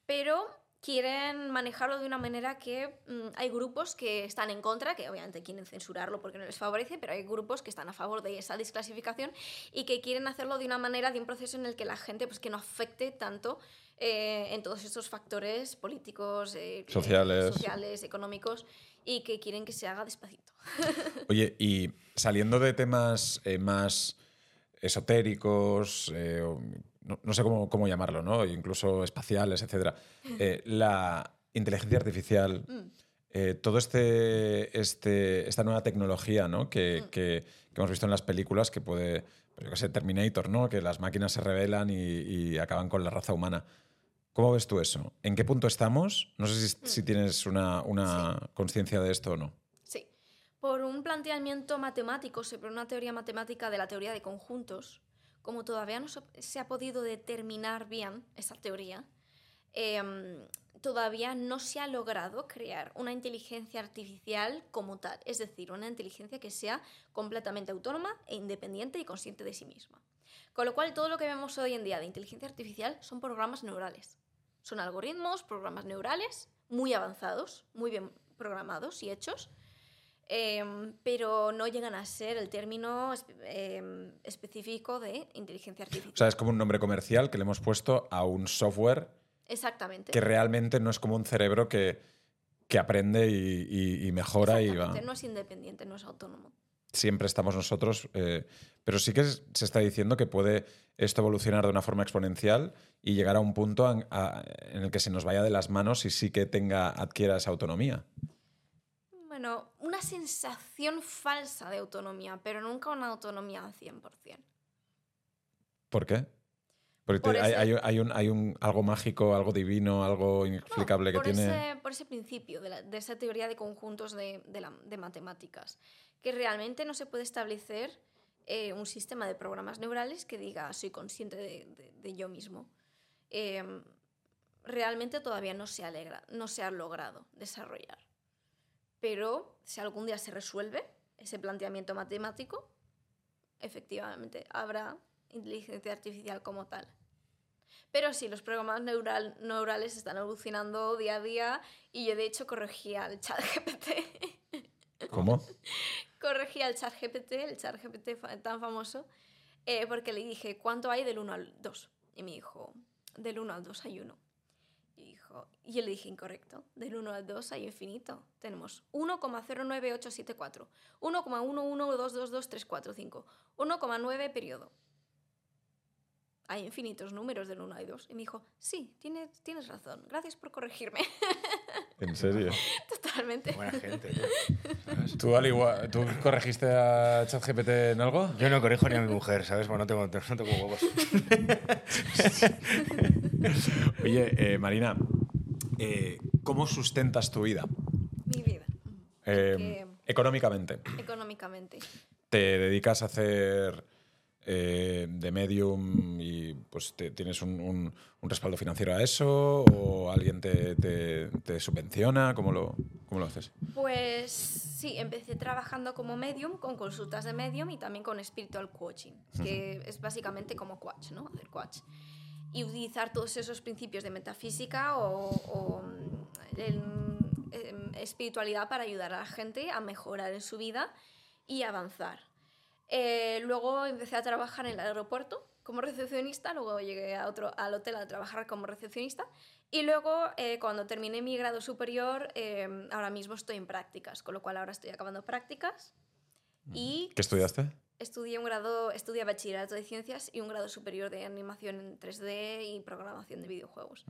S1: pero quieren manejarlo de una manera que mm, hay grupos que están en contra, que obviamente quieren censurarlo porque no les favorece, pero hay grupos que están a favor de esa desclasificación y que quieren hacerlo de una manera, de un proceso en el que la gente, pues que no afecte tanto eh, en todos estos factores políticos, eh, eh,
S2: Sociales.
S1: sociales, económicos, y que quieren que se haga despacito. [laughs]
S2: Oye, y saliendo de temas eh, más esotéricos, eh, no, no sé cómo, cómo llamarlo, ¿no? Incluso espaciales, etcétera. eh, la inteligencia artificial,
S1: Mm.
S2: eh, todo este, este, esta nueva tecnología, ¿no? Que,
S1: Mm.
S2: que- que hemos visto en las películas que puede, pues yo qué sé, Terminator, ¿no? Que las máquinas se rebelan y, y acaban con la raza humana. ¿Cómo ves tú eso? ¿En qué punto estamos? No sé si, si tienes una, una conciencia de esto o no.
S1: Por un planteamiento matemático, sobre una teoría matemática de la teoría de conjuntos, como todavía no se- se ha podido determinar bien esa teoría, em, todavía no se ha logrado crear una inteligencia artificial como tal, es decir, una inteligencia que sea completamente autónoma e independiente y consciente de sí misma. Con lo cual, todo lo que vemos hoy en día de inteligencia artificial son programas neurales. Son algoritmos, programas neurales muy avanzados, muy bien programados y hechos, em, pero no llegan a ser el término espe- em, específico de inteligencia artificial.
S2: O sea, es como un nombre comercial que le hemos puesto a un software
S1: Exactamente.
S2: que realmente no es como un cerebro que, que aprende y, y- y mejora y va.
S1: No es independiente, no es autónomo.
S2: Siempre estamos nosotros, eh, pero sí que es- se está diciendo que puede esto evolucionar de una forma exponencial y llegar a un punto en, a- en el que se nos vaya de las manos y sí que tenga, adquiera esa autonomía.
S1: Bueno, una sensación falsa de autonomía, pero nunca una autonomía al 100%.
S2: ¿Por qué? Porque
S1: Por
S2: te- hay,
S1: ese-
S2: hay- hay un, hay un algo mágico, algo divino, algo
S1: No,
S2: inexplicable que
S1: por
S2: tiene.
S1: Ese, por ese principio de, la- de esa teoría de conjuntos de, de la- de matemáticas, que realmente no se puede establecer eh, un sistema de programas neurales que diga soy consciente de yo mismo. Em, realmente todavía no se, alegra, no se ha logrado desarrollar. Pero si algún día se resuelve ese planteamiento matemático, efectivamente habrá inteligencia artificial como tal. Pero sí, los programas neural, neurales están evolucionando día a día y yo de hecho corregía el chat [laughs] GPT.
S2: ¿Cómo?
S1: corregía el chat GPT, el chat GPT tan famoso, eh, porque le dije, ¿cuánto hay del 1 al 2? Y me dijo, del 1 al 2 hay 1. Y, dijo, y yo le dije, incorrecto, del 1 al 2 hay infinito. Tenemos 1,09874, 1,1122234, 1,9 periodo. hay infinitos números del 1 y 2. Y me dijo, sí, tienes, tienes razón, gracias por corregirme. [laughs]
S2: ¿En serio?
S1: Totalmente.
S3: Buena gente, tío. [laughs]
S2: ¿Tú, al igual, ¿Tú corregiste a ChatGPT en algo?
S3: Yo no corrijo ni a mi mujer, ¿sabes? Pues no tengo, no tengo huevos. [laughs]
S2: Oye, eh, Marina, eh, ¿cómo sustentas tu vida?
S1: Mi vida.
S2: Eh,
S1: Que-
S2: Económicamente.
S1: Económicamente.
S2: ¿Te dedicas a hacer eh, de medium y pues te- tienes un, un- un respaldo financiero a eso? ¿O alguien te, te- te subvenciona? ¿Cómo lo, ¿Cómo lo haces?
S1: Pues sí, empecé trabajando como medium, con consultas de medium y también con spiritual coaching, que es básicamente como coach, ¿no? Hacer coach. Y utilizar todos esos principios de metafísica o, o, mm, el- em, espiritualidad para ayudar a la gente a mejorar en su vida y avanzar. Eh, luego empecé a trabajar en el aeropuerto como recepcionista, luego llegué a otro, al hotel a trabajar como recepcionista y luego eh, cuando terminé mi grado superior, eh, ahora mismo estoy en prácticas, con lo cual ahora estoy acabando prácticas y
S2: ¿Qué estudiaste?
S1: Estudié un grado, estudié bachillerato de ciencias y un grado superior de animación en 3D y programación de videojuegos.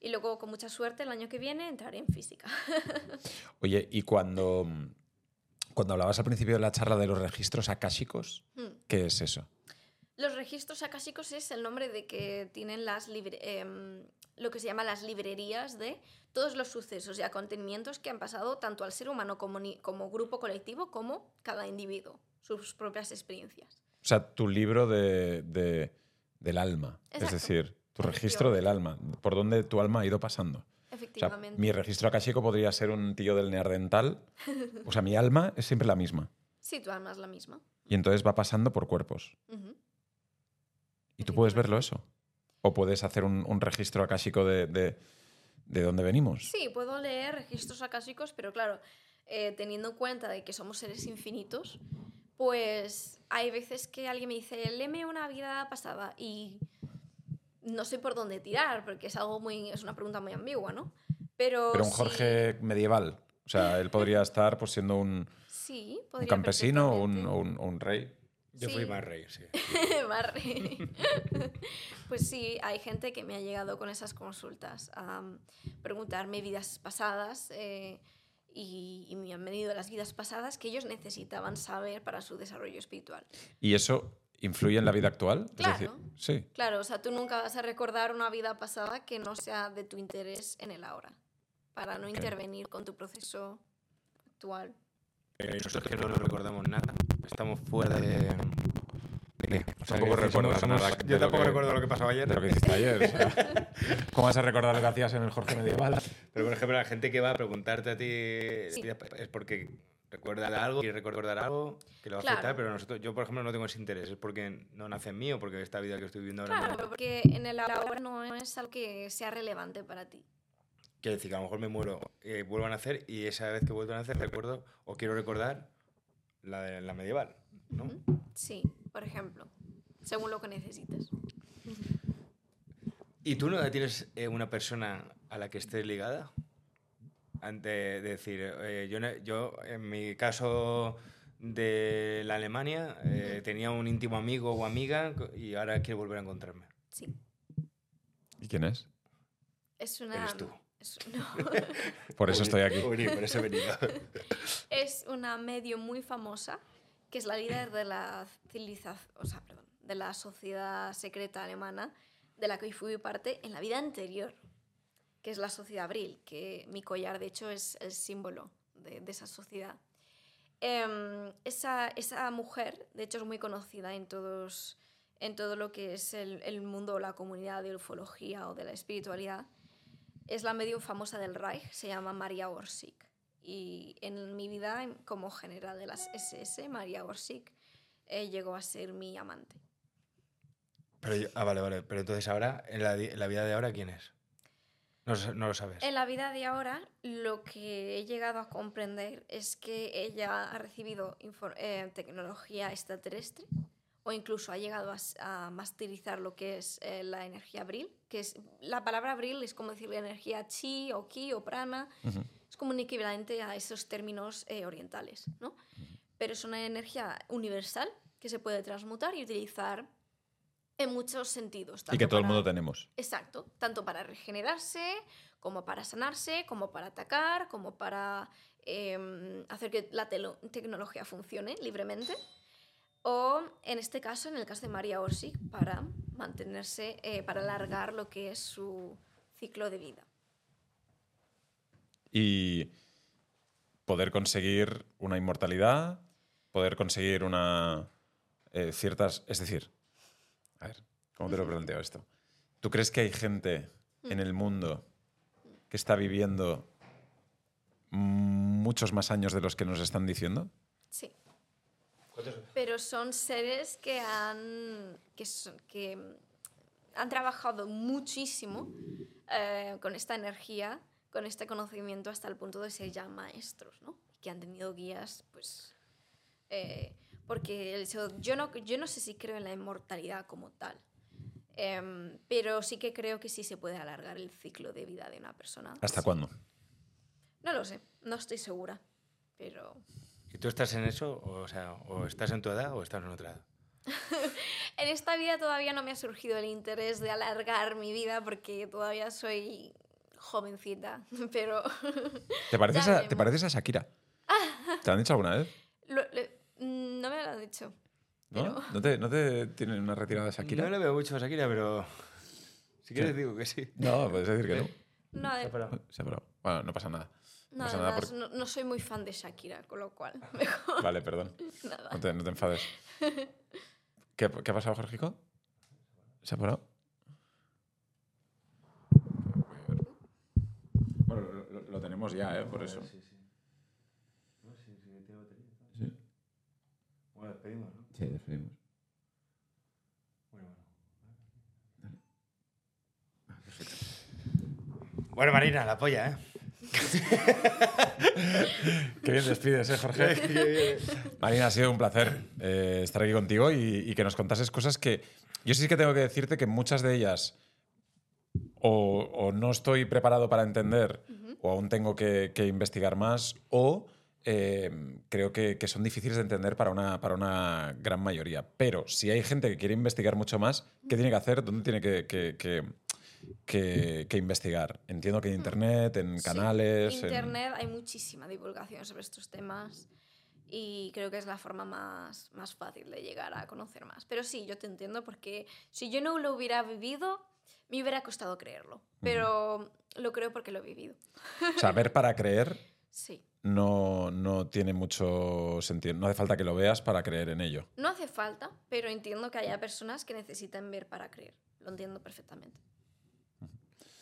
S1: Y luego, con mucha suerte, el año que viene entraré en física. [laughs]
S2: Oye, y cuando, cuando hablabas al principio de la charla de los registros akáshicos,
S1: Hmm.
S2: ¿qué es eso?
S1: Los registros acásicos es el nombre de que tienen las libre- em, lo que se llama las librerías de todos los sucesos y acontecimientos que han pasado tanto al ser humano como, ni- como grupo colectivo como cada individuo, sus propias experiencias.
S2: O sea, tu libro de, de- del alma. Es decir, tu registro del alma. Por donde tu alma ha ido pasando. O sea,
S1: Efectivamente.
S2: mi registro akashico podría ser un tío del neardental. O sea, mi alma es siempre la misma.
S1: Sí, tu alma es la misma.
S2: Y entonces va pasando por cuerpos. ¿Y tú puedes verlo eso? ¿O puedes hacer un, un registro akashico de, de, de dónde venimos?
S1: Sí, puedo leer registros acásicos, pero claro, eh, teniendo en cuenta de que somos seres infinitos, pues hay veces que alguien me dice, léeme una vida pasada y no sé por dónde tirar, porque es algo muy, es una pregunta muy ambigua, ¿no? Pero,
S2: Pero un
S1: sí-
S2: Jorge medieval. O sea, él podría estar pues, siendo un,
S1: sí,
S2: un campesino o un, un- un rey.
S3: Yo
S1: Sí.
S3: fui más rey, sí. [laughs]
S1: Barre. [laughs] pues sí, hay gente que me ha llegado con esas consultas a preguntarme vidas pasadas eh, y, y me han venido las vidas pasadas que ellos necesitaban saber para su desarrollo espiritual.
S2: ¿Y eso influye en la vida actual? Es decir,
S1: Claro.
S2: sí.
S1: Claro, o sea, tú nunca vas a recordar una vida pasada que no sea de tu interés en el ahora, para no intervenir con tu proceso actual.
S3: Eh, nosotros que no nos recordamos nada, estamos fuera de... o sea,
S2: Tampoco recuerdas
S3: somos-
S2: nada
S3: Yo
S2: lo
S3: tampoco
S2: que-
S3: recuerdo lo que pasó ayer.
S2: De lo que hiciste ayer. o sea, [laughs] ¿Cómo vas a recordar lo que hacías en el Jorge medieval?
S3: Pero, por ejemplo, la gente que va a preguntarte a ti
S1: Sí.
S3: es porque recuerda algo, quiere recordar algo que le va a
S1: Claro.
S3: afectar, pero nosotros, yo, por ejemplo, no tengo ese interés. Es porque no nace en mí o porque esta vida que estoy viviendo ahora
S1: Claro,
S3: no...
S1: porque en el ahora no es algo que sea relevante para ti.
S3: Quiere decir que a lo mejor me muero, eh, vuelvo a nacer y esa vez que vuelvo a nacer recuerdo o quiero recordar la, de, la medieval, ¿no?
S1: Sí, por ejemplo, según lo que necesites.
S3: ¿Y tú no tienes eh, una persona a la que estés ligada? Ante de decir, eh, yo, yo en mi caso de la Alemania eh, tenía un íntimo amigo o amiga y ahora quiero volver a encontrarme.
S1: Sí,
S2: ¿Y quién es?
S1: es una...
S3: Eres tú.
S1: Es, no, [laughs]
S2: Por eso estoy aquí.
S3: Por eso he venido. [laughs]
S1: es una medio muy famosa que es la líder de la civilización, o sea, de la sociedad secreta alemana de la que hoy fui parte en la vida anterior, que es la sociedad Abril, que mi collar de hecho es el símbolo de, esa sociedad. Em, esa, esa mujer, de hecho, es muy conocida en, todos, en todo lo que es el, el mundo o la comunidad de ufología o de la espiritualidad. Es la medio famosa del Reich, se llama Maria Orsic. Y en mi vida, como general de las SS, Maria Orsic eh, llegó a ser mi amante.
S3: Pero yo- ah, vale, vale. Pero entonces ahora, en la, en la vida de ahora, ¿quién es? No, no lo sabes.
S1: En la vida de ahora, lo que he llegado a comprender es que ella ha recibido eh, tecnología extraterrestre o incluso ha llegado a, a masterizar lo que es eh, la energía Bril, que es la palabra Bril es como decir la energía chi o ki o prana,
S2: Ujú.
S1: Es como un equivalente a esos términos eh, orientales, ¿no? Pero es una energía universal que se puede transmutar y utilizar en muchos sentidos.
S2: Y que todo el
S1: para-
S2: mundo tenemos.
S1: Exacto, tanto para regenerarse, como para sanarse, como para atacar, como para em, hacer que la tecnología funcione libremente. O en este caso, en el caso de María Orsic, para mantenerse, eh, para alargar lo que es su ciclo de vida.
S2: Y poder conseguir una inmortalidad, poder conseguir una. eh, ciertas. Es decir, a ver, ¿cómo te lo planteo esto? ¿Tú crees que hay gente en el mundo que está viviendo muchos más años de los que nos están diciendo?
S1: Sí. Pero son seres que han, que son- que han trabajado muchísimo eh, con esta energía, con este conocimiento, hasta el punto de ser ya maestros, ¿no? Que han tenido guías, pues... eh, porque el hecho- yo, no, yo no sé si creo en la inmortalidad como tal, em, pero sí que creo que sí se puede alargar el ciclo de vida de una persona.
S2: ¿Hasta
S1: Sí.
S2: cuándo?
S1: No lo sé, no estoy segura, pero...
S3: ¿Y tú estás en eso? O sea, o estás en tu edad o estás en otra edad. [laughs]
S1: En esta vida todavía no me ha surgido el interés de alargar mi vida porque todavía soy jovencita, [laughs] pero
S2: ¿Te pareces, a, ¿te pareces a Shakira? [laughs] ¿Te lo han dicho alguna vez?
S1: lo- le- mm, no me lo han dicho.
S2: ¿No?
S1: Pero-
S2: ¿No te, ¿No te tienen una retirada de Shakira?
S3: No le veo mucho a Shakira, pero si quieres digo que sí.
S2: No, puedes decir que no.
S1: No, de-
S2: Se ha parado. Bueno, no pasa nada.
S1: no,
S2: pasa nada porque-
S1: no, no soy muy fan de Shakira, con lo cual, [laughs] mejor
S2: Vale, perdón.
S1: nada.
S2: No te, no te enfades. ¿Qué, qué ha pasado, Jorgico? ¿Se ha parado? Bueno, lo, tenemos ya, ¿eh? Por eso.
S3: Sí.
S2: Sí,
S3: Bueno, despedimos, ¿no?
S2: sí despedimos.
S3: Bueno, Bueno, Marina, la polla, ¿eh? [laughs]
S2: Qué bien despides, ¿eh, Jorge? [laughs] Marina, ha sido un placer eh, estar aquí contigo y, y que nos contases cosas que yo sí que tengo que decirte que muchas de ellas o, o no estoy preparado para entender o aún tengo que, que investigar más o eh, creo que, que son difíciles de entender para una, para una gran mayoría. Pero si hay gente que quiere investigar mucho más, ¿qué tiene que hacer? ¿Dónde tiene que, que- que- investigar? Entiendo que en Internet, en
S1: Sí,
S2: canales... en-
S1: Internet hay muchísima divulgación sobre estos temas y creo que es la forma más, más fácil de llegar a conocer más. Pero sí, yo te entiendo porque si yo no lo hubiera vivido, me hubiera costado creerlo. Pero lo creo porque lo he vivido.
S2: Saber para creer [laughs]
S1: Sí.
S2: no, no tiene mucho sentido. No hace falta que lo veas para creer en ello.
S1: No hace falta, pero entiendo que haya personas que necesitan ver para creer. Lo entiendo perfectamente.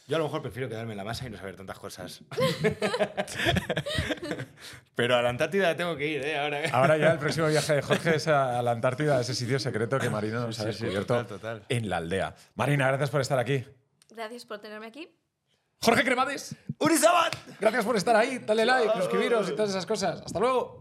S3: Yo a lo mejor prefiero quedarme en la masa y no saber tantas cosas. [laughs] Pero a la Antártida tengo que ir, ¿eh? Ahora.
S2: Ahora ya el [laughs] próximo viaje de Jorge es a la Antártida, a ese sitio secreto que Marina nos ha
S3: Sí, sí,
S2: descubierto
S3: total, total.
S2: en la aldea. Marina, gracias por estar aquí.
S1: Gracias por tenerme aquí.
S2: Jorge Cremades,
S3: ¡Urizabat!
S2: gracias por estar ahí. Dale like, suscribiros y todas esas cosas. Hasta luego.